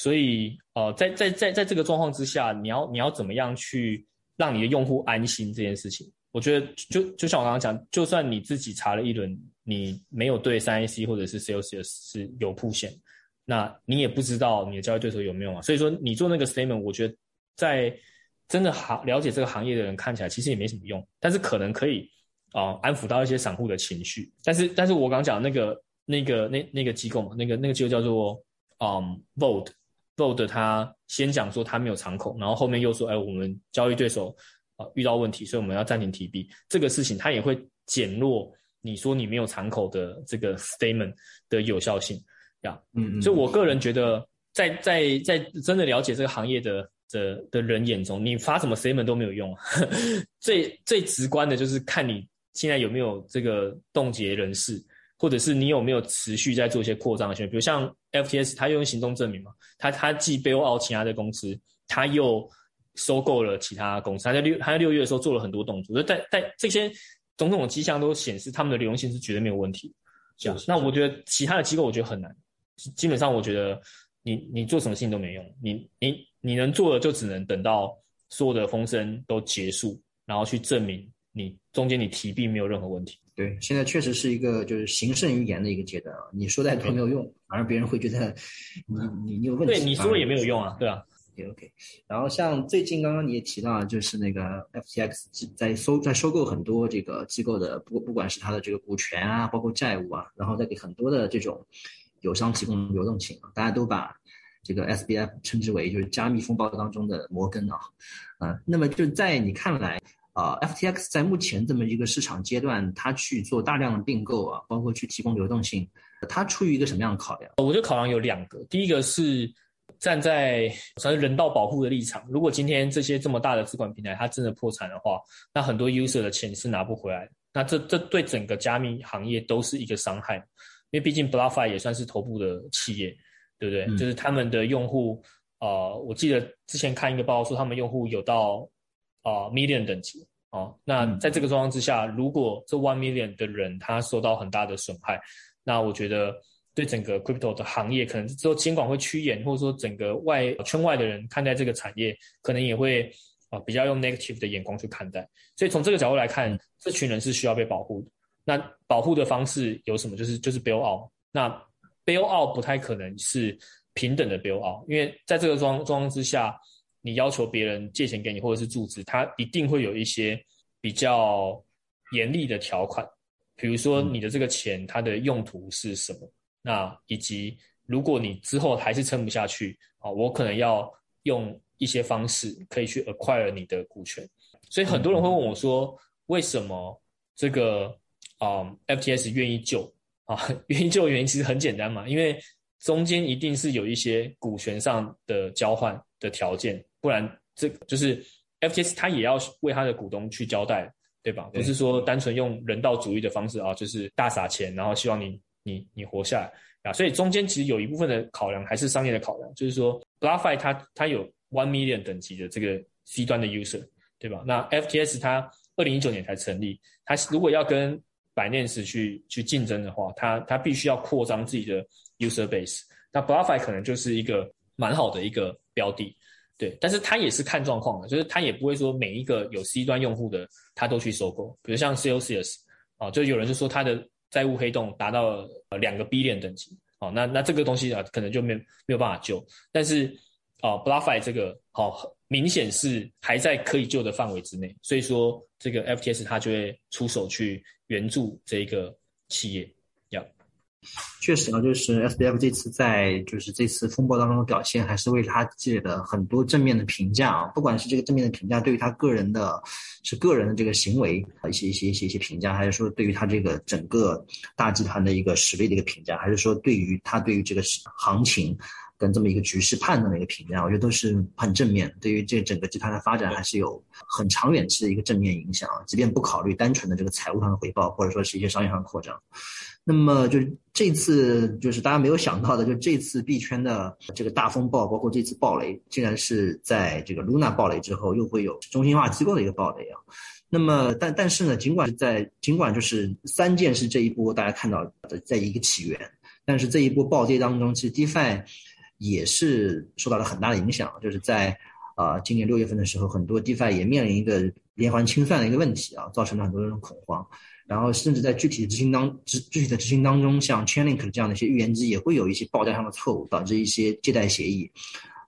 所以，呃，在在在在这个状况之下，你要你要怎么样去让你的用户安心这件事情？我觉得就就像我刚刚讲，就算你自己查了一轮，你没有对三 A C 或者是 Celsius 是有铺线，那你也不知道你的交易对手有没有啊。所以说，你做那个 statement，我觉得在真的行了解这个行业的人看起来其实也没什么用，但是可能可以啊安抚到一些散户的情绪。但是，但是我刚讲那个那个那那个机构嘛，那个那个机构叫做嗯 Vote。Vold 他先讲说他没有敞口，然后后面又说，哎，我们交易对手啊遇到问题，所以我们要暂停提币。这个事情他也会减弱你说你没有敞口的这个 statement 的有效性呀。嗯嗯。所以我个人觉得，在在在真的了解这个行业的的的人眼中，你发什么 statement 都没有用。最最直观的就是看你现在有没有这个冻结人士。或者是你有没有持续在做一些扩张的行为？比如像 FTS，它用行动证明嘛，它它既背后其他的公司，它又收购了其他公司。它在六它在六月的时候做了很多动作，就在在这些种种的迹象都显示，他们的流动性是绝对没有问题。这样，那我觉得其他的机构我觉得很难。基本上我觉得你你做什么事情都没用，你你你能做的就只能等到所有的风声都结束，然后去证明你中间你提币没有任何问题。对，现在确实是一个就是行胜于言的一个阶段啊！你说再多没有用，反而别人会觉得你你你有问题。对，你说也没有用啊，对啊。OK，然后像最近刚刚你也提到，就是那个 FTX 在收在收购很多这个机构的，不不管是它的这个股权啊，包括债务啊，然后再给很多的这种友商提供流动性啊，大家都把这个 SBF 称之为就是加密风暴当中的摩根啊，啊，那么就在你看来。啊，FTX 在目前这么一个市场阶段，它去做大量的并购啊，包括去提供流动性，它出于一个什么样的考量？我觉得考量有两个，第一个是站在算是人道保护的立场，如果今天这些这么大的资管平台它真的破产的话，那很多 user 的钱是拿不回来，那这这对整个加密行业都是一个伤害，因为毕竟 BlockFi 也算是头部的企业，对不对？就是他们的用户，呃，我记得之前看一个报告说，他们用户有到。啊，million 等级，哦，那在这个状况之下，如果这 one million 的人他受到很大的损害，那我觉得对整个 crypto 的行业，可能之后监管会趋严，或者说整个外圈外的人看待这个产业，可能也会啊比较用 negative 的眼光去看待。所以从这个角度来看，这群人是需要被保护的。那保护的方式有什么？就是就是 bail out。那 bail out 不太可能是平等的 bail out，因为在这个状状况之下。你要求别人借钱给你，或者是注资，他一定会有一些比较严厉的条款，比如说你的这个钱它的用途是什么，那以及如果你之后还是撑不下去啊，我可能要用一些方式可以去 acquire 你的股权。所以很多人会问我说，为什么这个啊 FTS 愿意救啊？愿意救的原因其实很简单嘛，因为中间一定是有一些股权上的交换的条件。不然，这就是 FTS，他也要为他的股东去交代，对吧？不是说单纯用人道主义的方式啊，就是大撒钱，然后希望你你你活下来啊。所以中间其实有一部分的考量还是商业的考量，就是说 BlockFi 它它有 One Million 等级的这个 C 端的 User，对吧？那 FTS 它二零一九年才成立，它如果要跟 Binance 去去竞争的话，它它必须要扩张自己的 User Base，那 BlockFi 可能就是一个蛮好的一个标的。对，但是他也是看状况的，就是他也不会说每一个有 C 端用户的他都去收购，比如像 Celsius 啊，就有人就说他的债务黑洞达到呃两个 B 链等级，哦，那那这个东西啊，可能就没没有办法救，但是啊，BlueFi 这个好明显是还在可以救的范围之内，所以说这个 FTS 他就会出手去援助这一个企业。确实啊，就是 SBF 这次在就是这次风暴当中的表现，还是为他积累了很多正面的评价啊。不管是这个正面的评价，对于他个人的，是个人的这个行为一些一些一些一些评价，还是说对于他这个整个大集团的一个实力的一个评价，还是说对于他对于这个行情跟这么一个局势判断的一个评价，我觉得都是很正面。对于这整个集团的发展，还是有很长远期的一个正面影响啊。即便不考虑单纯的这个财务上的回报，或者说是一些商业上的扩张。那么就是这次就是大家没有想到的，就这次币圈的这个大风暴，包括这次暴雷，竟然是在这个 Luna 暴雷之后，又会有中心化机构的一个暴雷啊。那么但但是呢，尽管在尽管就是三件是这一波大家看到的在一个起源，但是这一波暴跌当中，其实 DeFi 也是受到了很大的影响，就是在啊今年六月份的时候，很多 DeFi 也面临一个连环清算的一个问题啊，造成了很多人恐慌。然后甚至在具体的执行当执具体的执行当中，像 Chainlink 这样的一些预言机也会有一些报价上的错误，导致一些借贷协议，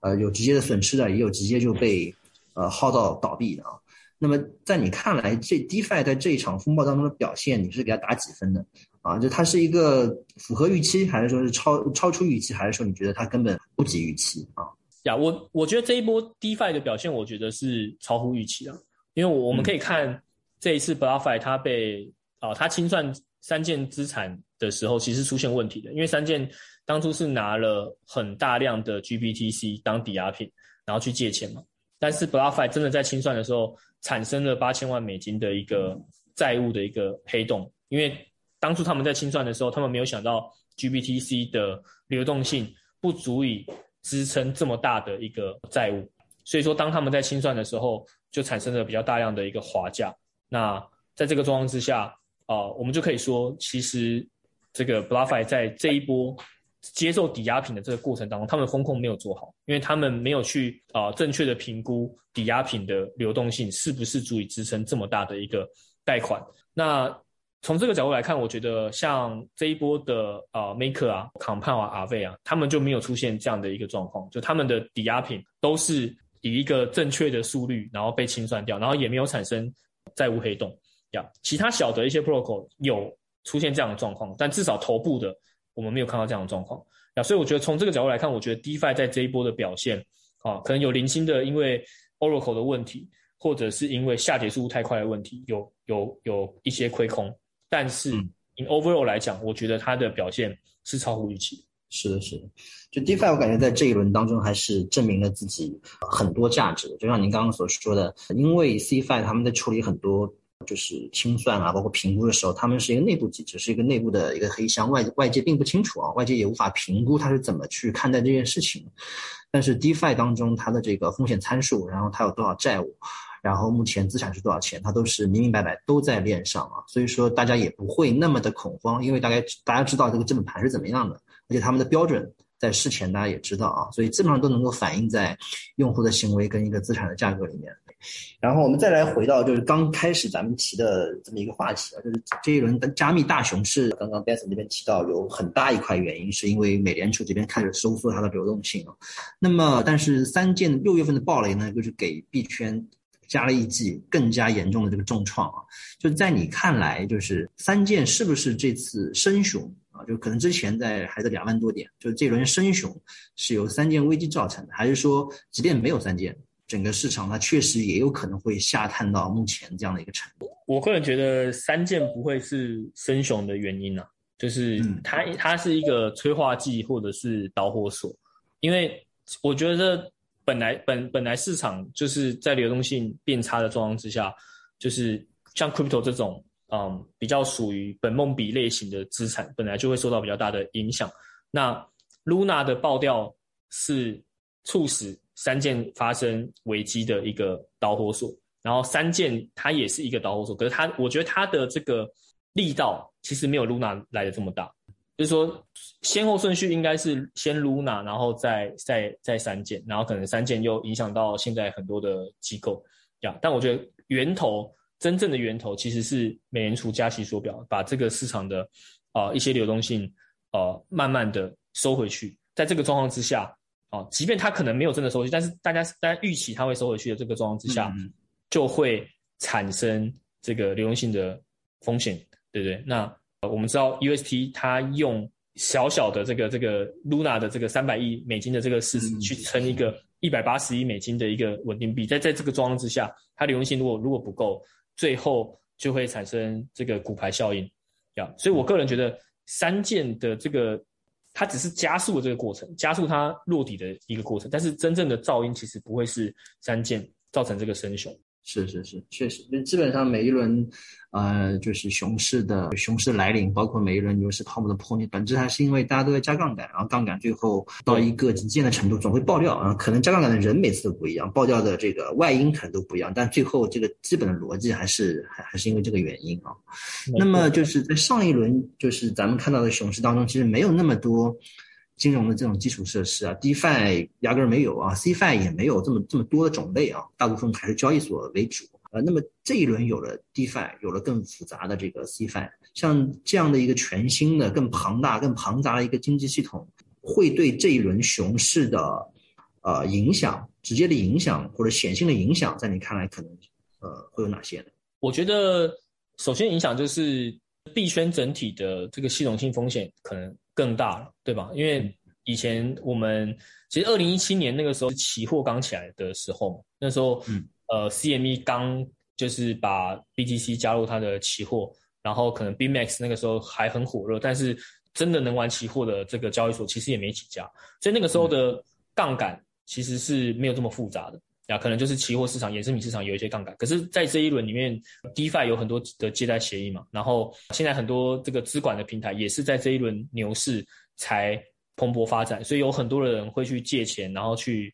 呃，有直接的损失的，也有直接就被呃耗到倒闭的啊。那么在你看来，这 DeFi 在这一场风暴当中的表现，你是给它打几分的啊？就它是一个符合预期，还是说是超超出预期，还是说你觉得它根本不及预期啊？呀，我我觉得这一波 DeFi 的表现，我觉得是超乎预期的，因为我们可以看这一次 BlockFi 它被啊，它清算三件资产的时候，其实出现问题的，因为三件当初是拿了很大量的 GBTC 当抵押品，然后去借钱嘛。但是 BlueFi 真的在清算的时候，产生了八千万美金的一个债务的一个黑洞，因为当初他们在清算的时候，他们没有想到 GPTC 的流动性不足以支撑这么大的一个债务，所以说当他们在清算的时候，就产生了比较大量的一个滑价。那在这个状况之下，啊，我们就可以说，其实这个 BlueFi 在这一波接受抵押品的这个过程当中，他们的风控没有做好，因为他们没有去啊正确的评估抵押品的流动性是不是足以支撑这么大的一个贷款。那从这个角度来看，我觉得像这一波的啊 Maker 啊、Compound 啊、ave 啊，他们就没有出现这样的一个状况，就他们的抵押品都是以一个正确的速率，然后被清算掉，然后也没有产生债务黑洞。呀，其他小的一些 protocol 有出现这样的状况，但至少头部的我们没有看到这样的状况。呀，所以我觉得从这个角度来看，我觉得 DeFi 在这一波的表现，啊，可能有零星的因为 Oracle 的问题，或者是因为下跌速度太快的问题，有有有一些亏空。但是 in overall 来讲，我觉得它的表现是超乎预期。是的，是的。就 DeFi，我感觉在这一轮当中还是证明了自己很多价值。就像您刚刚所说的，因为 CFI 他们在处理很多。就是清算啊，包括评估的时候，他们是一个内部机制，是一个内部的一个黑箱，外外界并不清楚啊，外界也无法评估它是怎么去看待这件事情。但是 DeFi 当中它的这个风险参数，然后它有多少债务，然后目前资产是多少钱，它都是明明白白都在链上啊，所以说大家也不会那么的恐慌，因为大概大家知道这个资本盘是怎么样的，而且他们的标准。在事前大家也知道啊，所以基本上都能够反映在用户的行为跟一个资产的价格里面。然后我们再来回到就是刚开始咱们提的这么一个话题啊，就是这一轮的加密大熊市，刚刚 Benson 这边提到有很大一块原因是因为美联储这边开始收缩它的流动性啊。那么但是三件六月份的暴雷呢，就是给币圈加了一剂更加严重的这个重创啊。就在你看来，就是三件是不是这次升熊？啊，就可能之前在还在两万多点，就是这轮升熊是由三件危机造成的，还是说即便没有三件，整个市场它确实也有可能会下探到目前这样的一个程度？我个人觉得三件不会是升熊的原因啊，就是它它是一个催化剂或者是导火索，因为我觉得本来本本来市场就是在流动性变差的状况之下，就是像 crypto 这种。嗯，比较属于本梦比类型的资产，本来就会受到比较大的影响。那 Luna 的爆掉是促使三件发生危机的一个导火索，然后三件它也是一个导火索，可是它，我觉得它的这个力道其实没有 Luna 来的这么大，就是说先后顺序应该是先 Luna，然后再再再三件，然后可能三件又影响到现在很多的机构，呀，但我觉得源头。真正的源头其实是美联储加息缩表，把这个市场的啊一些流动性呃慢慢的收回去。在这个状况之下啊，即便它可能没有真的收回去，但是大家大家预期它会收回去的这个状况之下，就会产生这个流动性的风险，对不对？那我们知道 UST 它用小小的这个这个 Luna 的这个三百亿美金的这个市值去撑一个一百八十亿美金的一个稳定币，在在这个状况之下，它流动性如果如果不够。最后就会产生这个骨牌效应，呀，所以我个人觉得三件的这个，它只是加速了这个过程，加速它落底的一个过程，但是真正的噪音其实不会是三件造成这个声雄。是是是，确实，就基本上每一轮，呃，就是熊市的熊市来临，包括每一轮牛市泡沫的破灭，本质还是因为大家都在加杠杆，然后杠杆最后到一个极限的程度，总会爆掉啊。可能加杠杆的人每次都不一样，爆掉的这个外因可能都不一样，但最后这个基本的逻辑还是还还是因为这个原因啊。那么就是在上一轮，就是咱们看到的熊市当中，其实没有那么多。金融的这种基础设施啊，DeFi 压根儿没有啊，CFi 也没有这么这么多的种类啊，大部分还是交易所为主呃，那么这一轮有了 DeFi，有了更复杂的这个 CFi，像这样的一个全新的、更庞大、更庞杂的一个经济系统，会对这一轮熊市的呃影响，直接的影响或者显性的影响，在你看来可能呃会有哪些呢？我觉得首先影响就是币圈整体的这个系统性风险可能。更大了，对吧？因为以前我们其实二零一七年那个时候期货刚起来的时候，那时候嗯呃 CME 刚就是把 BTC 加入它的期货，然后可能 BMax 那个时候还很火热，但是真的能玩期货的这个交易所其实也没几家，所以那个时候的杠杆其实是没有这么复杂的。呀，可能就是期货市场、衍生品市场有一些杠杆，可是，在这一轮里面，DeFi 有很多的借贷协议嘛，然后现在很多这个资管的平台也是在这一轮牛市才蓬勃发展，所以有很多的人会去借钱，然后去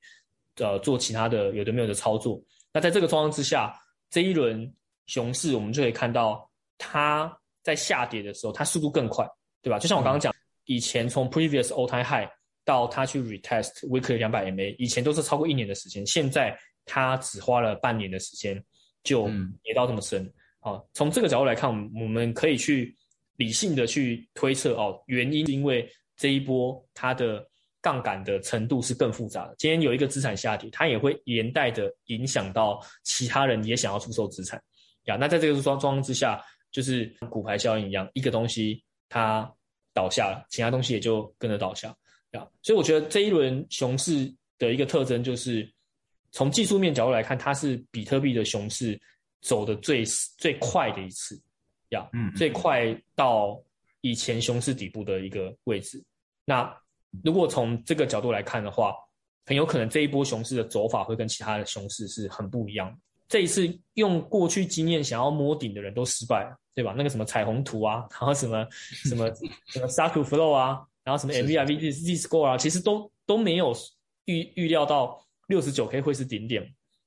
呃做其他的有的没有的操作。那在这个状况之下，这一轮熊市我们就可以看到，它在下跌的时候，它速度更快，对吧？就像我刚刚讲，以前从 Previous All Time High。到他去 retest weekly 两百 MA，以前都是超过一年的时间，现在他只花了半年的时间就跌到这么深。好，从这个角度来看，我们我们可以去理性的去推测哦，原因是因为这一波它的杠杆的程度是更复杂的。今天有一个资产下跌，它也会连带的影响到其他人也想要出售资产呀。那在这个状状况之下，就是骨牌效应一样，一个东西它倒下了，其他东西也就跟着倒下。啊，所以我觉得这一轮熊市的一个特征就是，从技术面角度来看，它是比特币的熊市走的最最快的一次，呀，嗯，最快到以前熊市底部的一个位置。那如果从这个角度来看的话，很有可能这一波熊市的走法会跟其他的熊市是很不一样。这一次用过去经验想要摸顶的人都失败了，对吧？那个什么彩虹图啊，然后什么什么什么 k u Flow 啊，然后什么 MVIV Z Z Score 啊，其实都都没有预预料到六十九 K 会是顶点，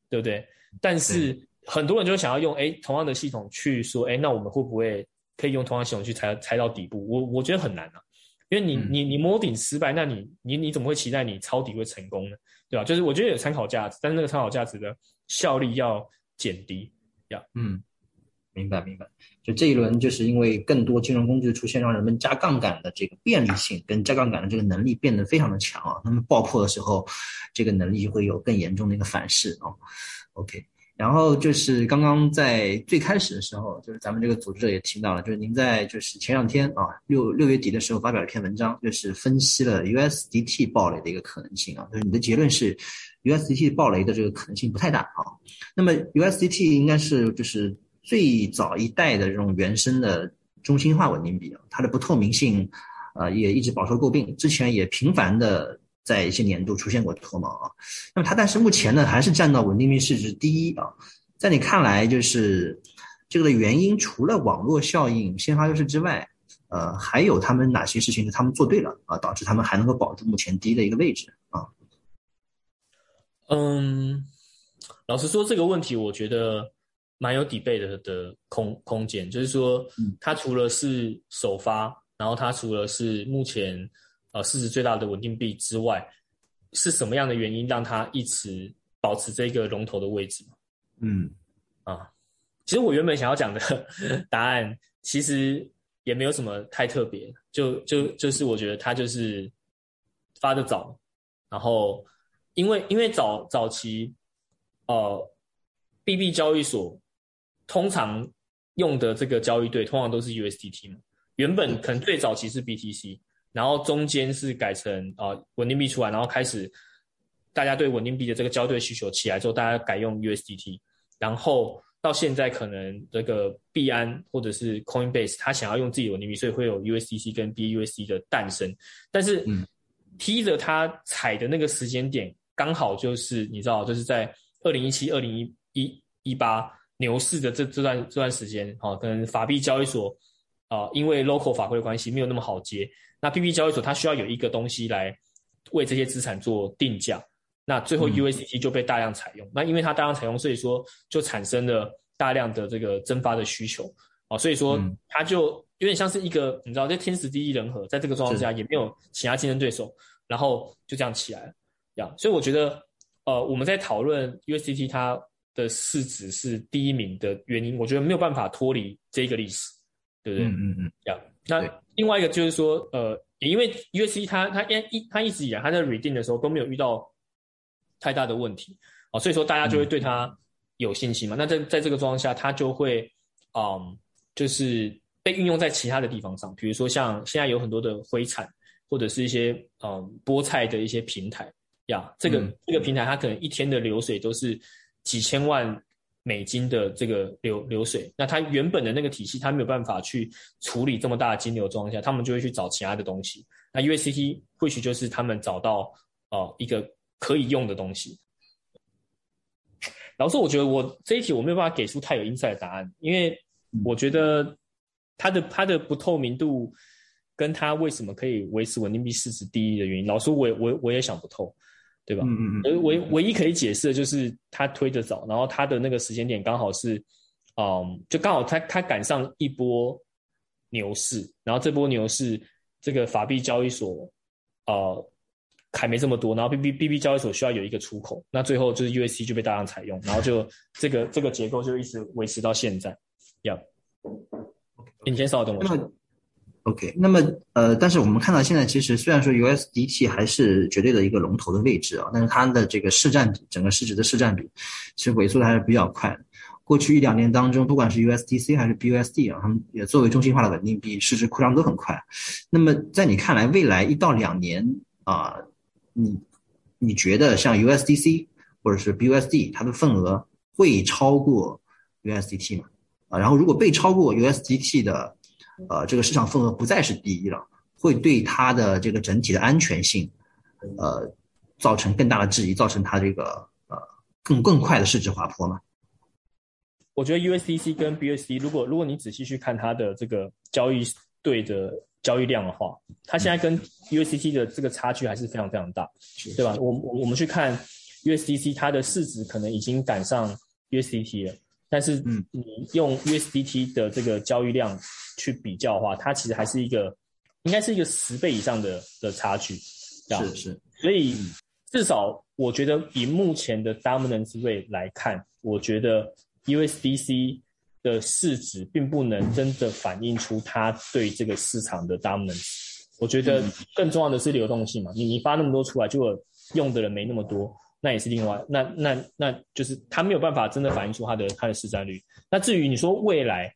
对不对？但是很多人就想要用哎同样的系统去说，哎，那我们会不会可以用同样系统去猜猜到底部？我我觉得很难啊，因为你你你摸顶失败，那你你你怎么会期待你抄底会成功呢？对吧？就是我觉得有参考价值，但是那个参考价值的效力要减低要。嗯，明白明白。就这一轮，就是因为更多金融工具出现，让人们加杠杆的这个便利性跟加杠杆的这个能力变得非常的强啊。那么爆破的时候，这个能力就会有更严重的一个反噬啊。OK。然后就是刚刚在最开始的时候，就是咱们这个组织者也提到了，就是您在就是前两天啊，六六月底的时候发表了一篇文章，就是分析了 USDT 暴雷的一个可能性啊，就是你的结论是 USDT 暴雷的这个可能性不太大啊。那么 USDT 应该是就是最早一代的这种原生的中心化稳定币啊，它的不透明性，呃，也一直饱受诟病，之前也频繁的。在一些年度出现过脱锚啊，那么它但是目前呢还是占到稳定币市值第一啊，在你看来就是这个的原因，除了网络效应、先发优势之外，呃，还有他们哪些事情是他们做对了啊，导致他们还能够保住目前第一的一个位置啊？嗯，老实说这个问题，我觉得蛮有底背的的空空间，就是说，它除了是首发，然后它除了是目前。呃，市值最大的稳定币之外，是什么样的原因让它一直保持这个龙头的位置？嗯，啊，其实我原本想要讲的 答案，其实也没有什么太特别，就就就是我觉得它就是发的早，然后因为因为早早期，呃，B B 交易所通常用的这个交易对，通常都是 U S D T 嘛，原本可能最早期是 B T C。然后中间是改成啊稳定币出来，然后开始大家对稳定币的这个交对需求起来之后，大家改用 USDT，然后到现在可能这个币安或者是 Coinbase，他想要用自己的稳定币，所以会有 USDC 跟 BUSD 的诞生。但是踢着它踩的那个时间点，刚好就是你知道，就是在二零一七、二零一一一八牛市的这这段这段时间，哦，可能法币交易所啊，因为 local 法规的关系，没有那么好接。那 B 交易所它需要有一个东西来为这些资产做定价，那最后 U S D T 就被大量采用。那因为它大量采用，所以说就产生了大量的这个蒸发的需求啊，所以说它就有点像是一个你知道，在天时地利人和，在这个状况下也没有其他竞争对手，然后就这样起来了。呀，所以我觉得呃，我们在讨论 U S D T 它的市值是第一名的原因，我觉得没有办法脱离这个历史，对不对？嗯嗯嗯。呀，那。另外一个就是说，呃，因为 U S C 它它一它一直以来它在 redeem 的时候都没有遇到太大的问题啊，所以说大家就会对它有信心嘛。那在在这个状况下，它就会嗯，就是被运用在其他的地方上，比如说像现在有很多的灰产或者是一些嗯菠菜的一些平台呀，这个这个平台它可能一天的流水都是几千万。美金的这个流流水，那它原本的那个体系，它没有办法去处理这么大的金流状况下，他们就会去找其他的东西。那 USDT 或许就是他们找到呃一个可以用的东西。老师，我觉得我这一题我没有办法给出太有 insight 的答案，因为我觉得它的它的不透明度跟它为什么可以维持稳定币市值第一的原因，老师我我我也想不透。对吧？嗯嗯嗯。唯唯一可以解释的就是他推得早，然后他的那个时间点刚好是，嗯，就刚好他他赶上一波牛市，然后这波牛市这个法币交易所，呃，还没这么多，然后 B B B B 交易所需要有一个出口，那最后就是 U S C 就被大量采用，然后就这个这个结构就一直维持到现在。要，你先稍等我。OK，那么呃，但是我们看到现在其实虽然说 USDT 还是绝对的一个龙头的位置啊，但是它的这个市占比，整个市值的市占比，其实萎缩的还是比较快。过去一两年当中，不管是 USDC 还是 BUSD 啊，他们也作为中心化的稳定币，市值扩张都很快。那么在你看来，未来一到两年啊，你你觉得像 USDC 或者是 BUSD 它的份额会超过 USDT 吗？啊，然后如果被超过 USDT 的。呃，这个市场份额不再是第一了，会对它的这个整体的安全性，呃，造成更大的质疑，造成它这个呃更更快的市值滑坡吗？我觉得 USDC 跟 BUSD，如果如果你仔细去看它的这个交易对的交易量的话，它现在跟 USDC 的这个差距还是非常非常大，对吧？我我我们去看 USDC，它的市值可能已经赶上 USDT 了，但是你用 USDT 的这个交易量去比较的话，它其实还是一个应该是一个十倍以上的的差距，是是，所以至少我觉得以目前的 dominance rate 来看，我觉得。USDC 的市值并不能真的反映出它对这个市场的 dominance。我觉得更重要的是流动性嘛，你你发那么多出来，就用的人没那么多，那也是另外，那那那就是它没有办法真的反映出它的它的市占率。那至于你说未来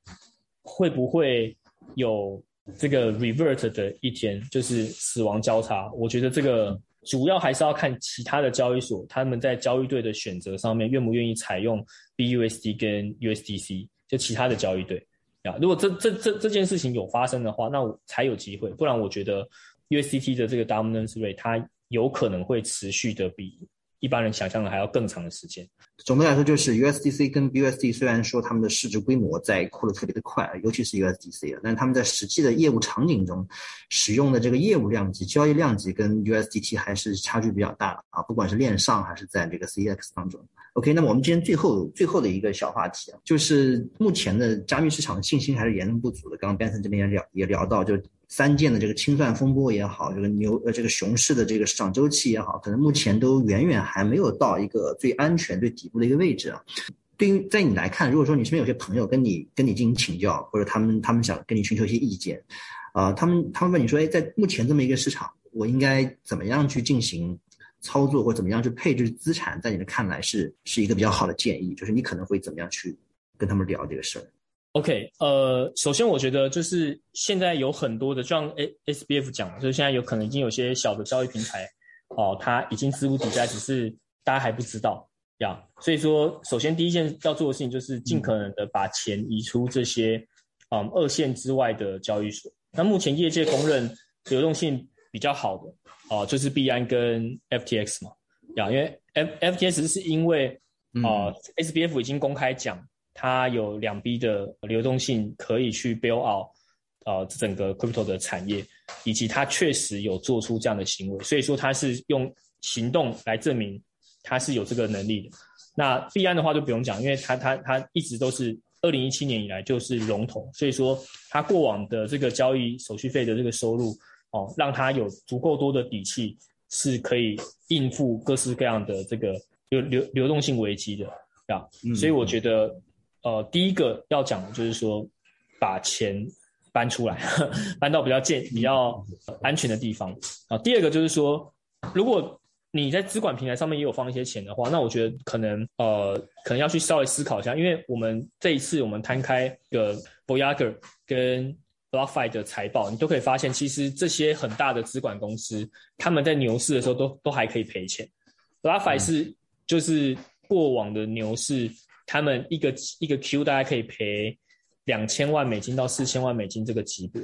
会不会有这个 revert 的一天，就是死亡交叉，我觉得这个。主要还是要看其他的交易所，他们在交易对的选择上面愿不愿意采用 BUSD 跟 USDC，就其他的交易对啊。如果这这这这件事情有发生的话，那我才有机会。不然我觉得 USDT 的这个 dominance rate 它有可能会持续的比。一般人想象的还要更长的时间。总的来说，就是 USDC 跟 BUSD 虽然说他们的市值规模在扩得特别的快，尤其是 USDC 但他们在实际的业务场景中使用的这个业务量级、交易量级跟 USDT 还是差距比较大的啊，不管是链上还是在这个 CEX 当中。OK，那么我们今天最后最后的一个小话题啊，就是目前的加密市场的信心还是严重不足的。刚刚 Benson 这边也聊也聊到，就。三件的这个清算风波也好，这个牛呃这个熊市的这个市场周期也好，可能目前都远远还没有到一个最安全、最底部的一个位置啊。对于在你来看，如果说你身边有些朋友跟你跟你进行请教，或者他们他们想跟你寻求一些意见，啊，他们他们问你说，哎，在目前这么一个市场，我应该怎么样去进行操作，或怎么样去配置资产？在你的看来是是一个比较好的建议，就是你可能会怎么样去跟他们聊这个事儿？OK，呃，首先我觉得就是现在有很多的，就像 S B F 讲，就是现在有可能已经有些小的交易平台，哦，它已经资不抵债，只是大家还不知道呀。所以说，首先第一件要做的事情就是尽可能的把钱移出这些，嗯，二线之外的交易所。那目前业界公认流动性比较好的，哦，就是币安跟 F T X 嘛，呀，因为 F F T X 是因为啊 S B F 已经公开讲。它有两 B 的流动性可以去 build out，呃，整个 crypto 的产业，以及它确实有做出这样的行为，所以说它是用行动来证明它是有这个能力的。那币安的话就不用讲，因为它它它一直都是二零一七年以来就是龙头，所以说它过往的这个交易手续费的这个收入，哦，让它有足够多的底气是可以应付各式各样的这个流流流动性危机的，啊，所以我觉得。呃，第一个要讲的就是说，把钱搬出来，搬到比较健、比较安全的地方啊。第二个就是说，如果你在资管平台上面也有放一些钱的话，那我觉得可能呃，可能要去稍微思考一下，因为我们这一次我们摊开的 Voyager 跟 BlockFi 的财报，你都可以发现，其实这些很大的资管公司，他们在牛市的时候都都还可以赔钱。BlockFi 是就是过往的牛市。他们一个一个 Q 大概可以赔两千万美金到四千万美金这个级别，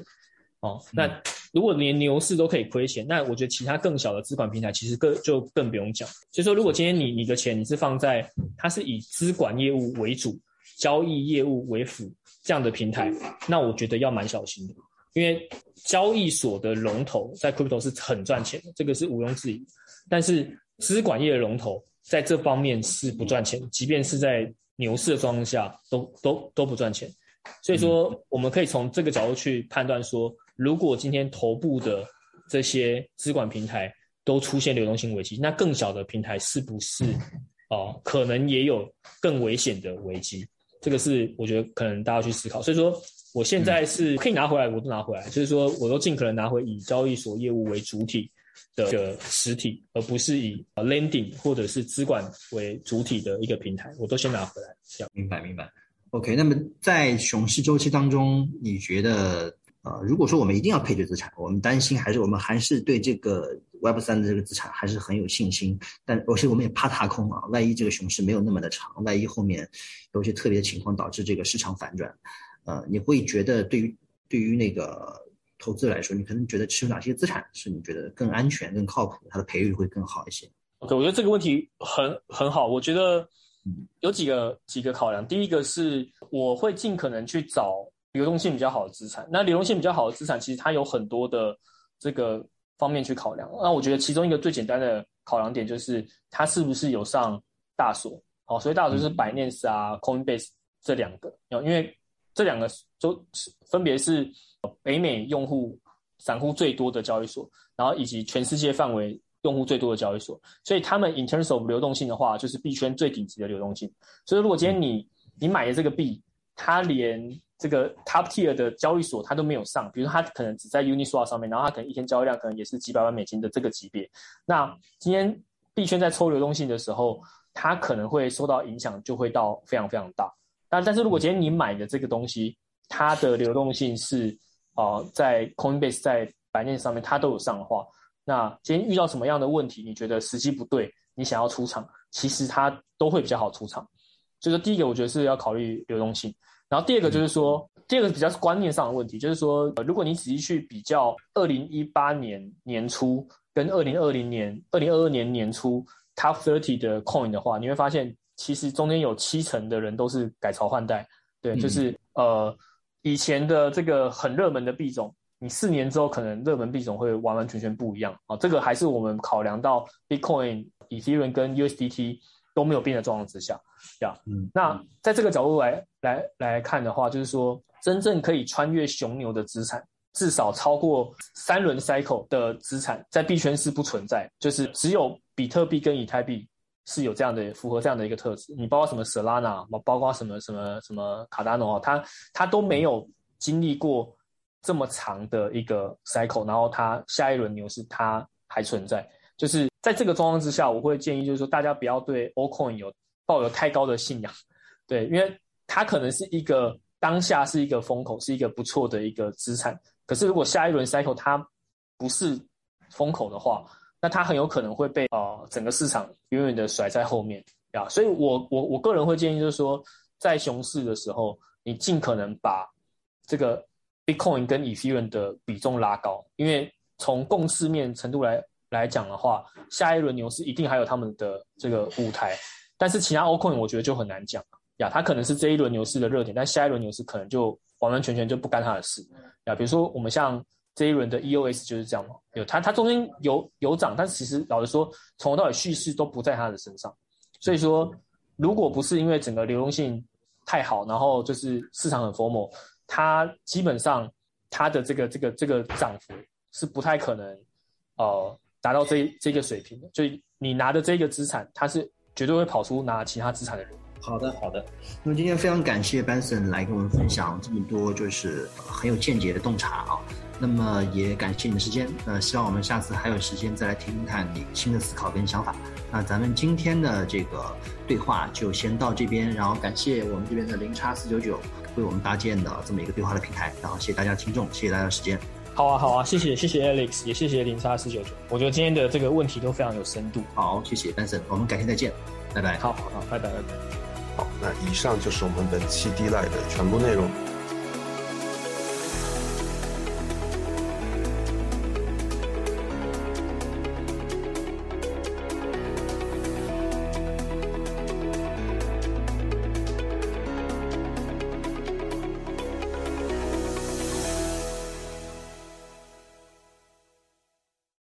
哦，那如果连牛市都可以亏钱，那我觉得其他更小的资管平台其实更就更不用讲。所以说，如果今天你你的钱你是放在它是以资管业务为主、交易业务为辅这样的平台，那我觉得要蛮小心的，因为交易所的龙头在 Crypto 是很赚钱的，这个是毋庸置疑。但是资管业的龙头在这方面是不赚钱，即便是在牛市的状况下，都都都不赚钱，所以说我们可以从这个角度去判断说，如果今天头部的这些资管平台都出现流动性危机，那更小的平台是不是 哦，可能也有更危险的危机？这个是我觉得可能大家去思考。所以说，我现在是可以拿回来，我都拿回来，就是说我都尽可能拿回以交易所业务为主体。的实体，而不是以 lending 或者是资管为主体的一个平台，我都先拿回来。这样明白明白。OK，那么在熊市周期当中，你觉得呃，如果说我们一定要配置资产，我们担心还是我们还是对这个 Web 三的这个资产还是很有信心，但而且我们也怕踏空啊，万一这个熊市没有那么的长，万一后面有些特别的情况导致这个市场反转，呃，你会觉得对于对于那个。投资来说，你可能觉得持有哪些资产是你觉得更安全、更靠谱，它的赔率会更好一些？OK，我觉得这个问题很很好。我觉得有几个几个考量。第一个是我会尽可能去找流动性比较好的资产。那流动性比较好的资产，其实它有很多的这个方面去考量。那我觉得其中一个最简单的考量点就是它是不是有上大锁。好，所以大锁就是 Binance 啊、Coinbase 这两个，因为这两个都分别是北美用户散户最多的交易所，然后以及全世界范围。用户最多的交易所，所以他们 in terms of 流动性的话，就是币圈最顶级的流动性。所以如果今天你你买的这个币，它连这个 top tier 的交易所它都没有上，比如说它可能只在 Uniswap 上面，然后它可能一天交易量可能也是几百万美金的这个级别，那今天币圈在抽流动性的时候，它可能会受到影响，就会到非常非常大。但但是如果今天你买的这个东西，它的流动性是啊，在 Coinbase 在白链上面它都有上的话。那今天遇到什么样的问题？你觉得时机不对，你想要出场，其实它都会比较好出场。所以说第一个，我觉得是要考虑流动性。然后第二个就是说，第二个比较是观念上的问题，就是说，呃如果你仔细去比较二零一八年年初跟二零二零年、二零二二年年初 Top Thirty 的 Coin 的话，你会发现其实中间有七成的人都是改朝换代。对，就是呃以前的这个很热门的币种。你四年之后可能热门币种会完完全全不一样啊！这个还是我们考量到 Bitcoin、Ethereum 跟 USDT 都没有变的状况之下，呀，嗯，那在这个角度来来来看的话，就是说真正可以穿越熊牛的资产，至少超过三轮 cycle 的资产，在币圈是不存在，就是只有比特币跟以太币是有这样的符合这样的一个特质。你包括什么 Solana，包括什么什么什么 Cardano 啊，它它都没有经历过。这么长的一个 cycle，然后它下一轮牛市它还存在，就是在这个状况之下，我会建议就是说大家不要对 a l coin 有抱有太高的信仰，对，因为它可能是一个当下是一个风口，是一个不错的一个资产，可是如果下一轮 cycle 它不是风口的话，那它很有可能会被呃整个市场远远的甩在后面呀，所以我我我个人会建议就是说，在熊市的时候，你尽可能把这个。Bitcoin 跟 Ethereum 的比重拉高，因为从共识面程度来来讲的话，下一轮牛市一定还有他们的这个舞台。但是其他 o c o i n 我觉得就很难讲呀，它可能是这一轮牛市的热点，但下一轮牛市可能就完完全全就不干它的事呀。比如说我们像这一轮的 EOS 就是这样嘛，有它它中间有有涨，但其实老实说，从头到尾叙事都不在它的身上。所以说，如果不是因为整个流动性太好，然后就是市场很 formal。它基本上，它的这个这个这个涨幅是不太可能，呃，达到这这个水平的。就你拿的这个资产，它是绝对会跑出拿其他资产的人。好的，好的。那么今天非常感谢 Benson 来跟我们分享这么多，就是很有见解的洞察啊。那么也感谢你的时间，那，希望我们下次还有时间再来听听看你新的思考跟想法。那咱们今天的这个对话就先到这边，然后感谢我们这边的零叉四九九。为我们搭建的这么一个对话的平台，然后谢谢大家听众，谢谢大家的时间。好啊，好啊，谢谢谢谢 Alex，也谢谢零叉四九九。我觉得今天的这个问题都非常有深度。好，谢谢 Benson，我们改天再见，拜拜。好好好，拜拜拜拜。好，那以上就是我们本期 D Live 的全部内容。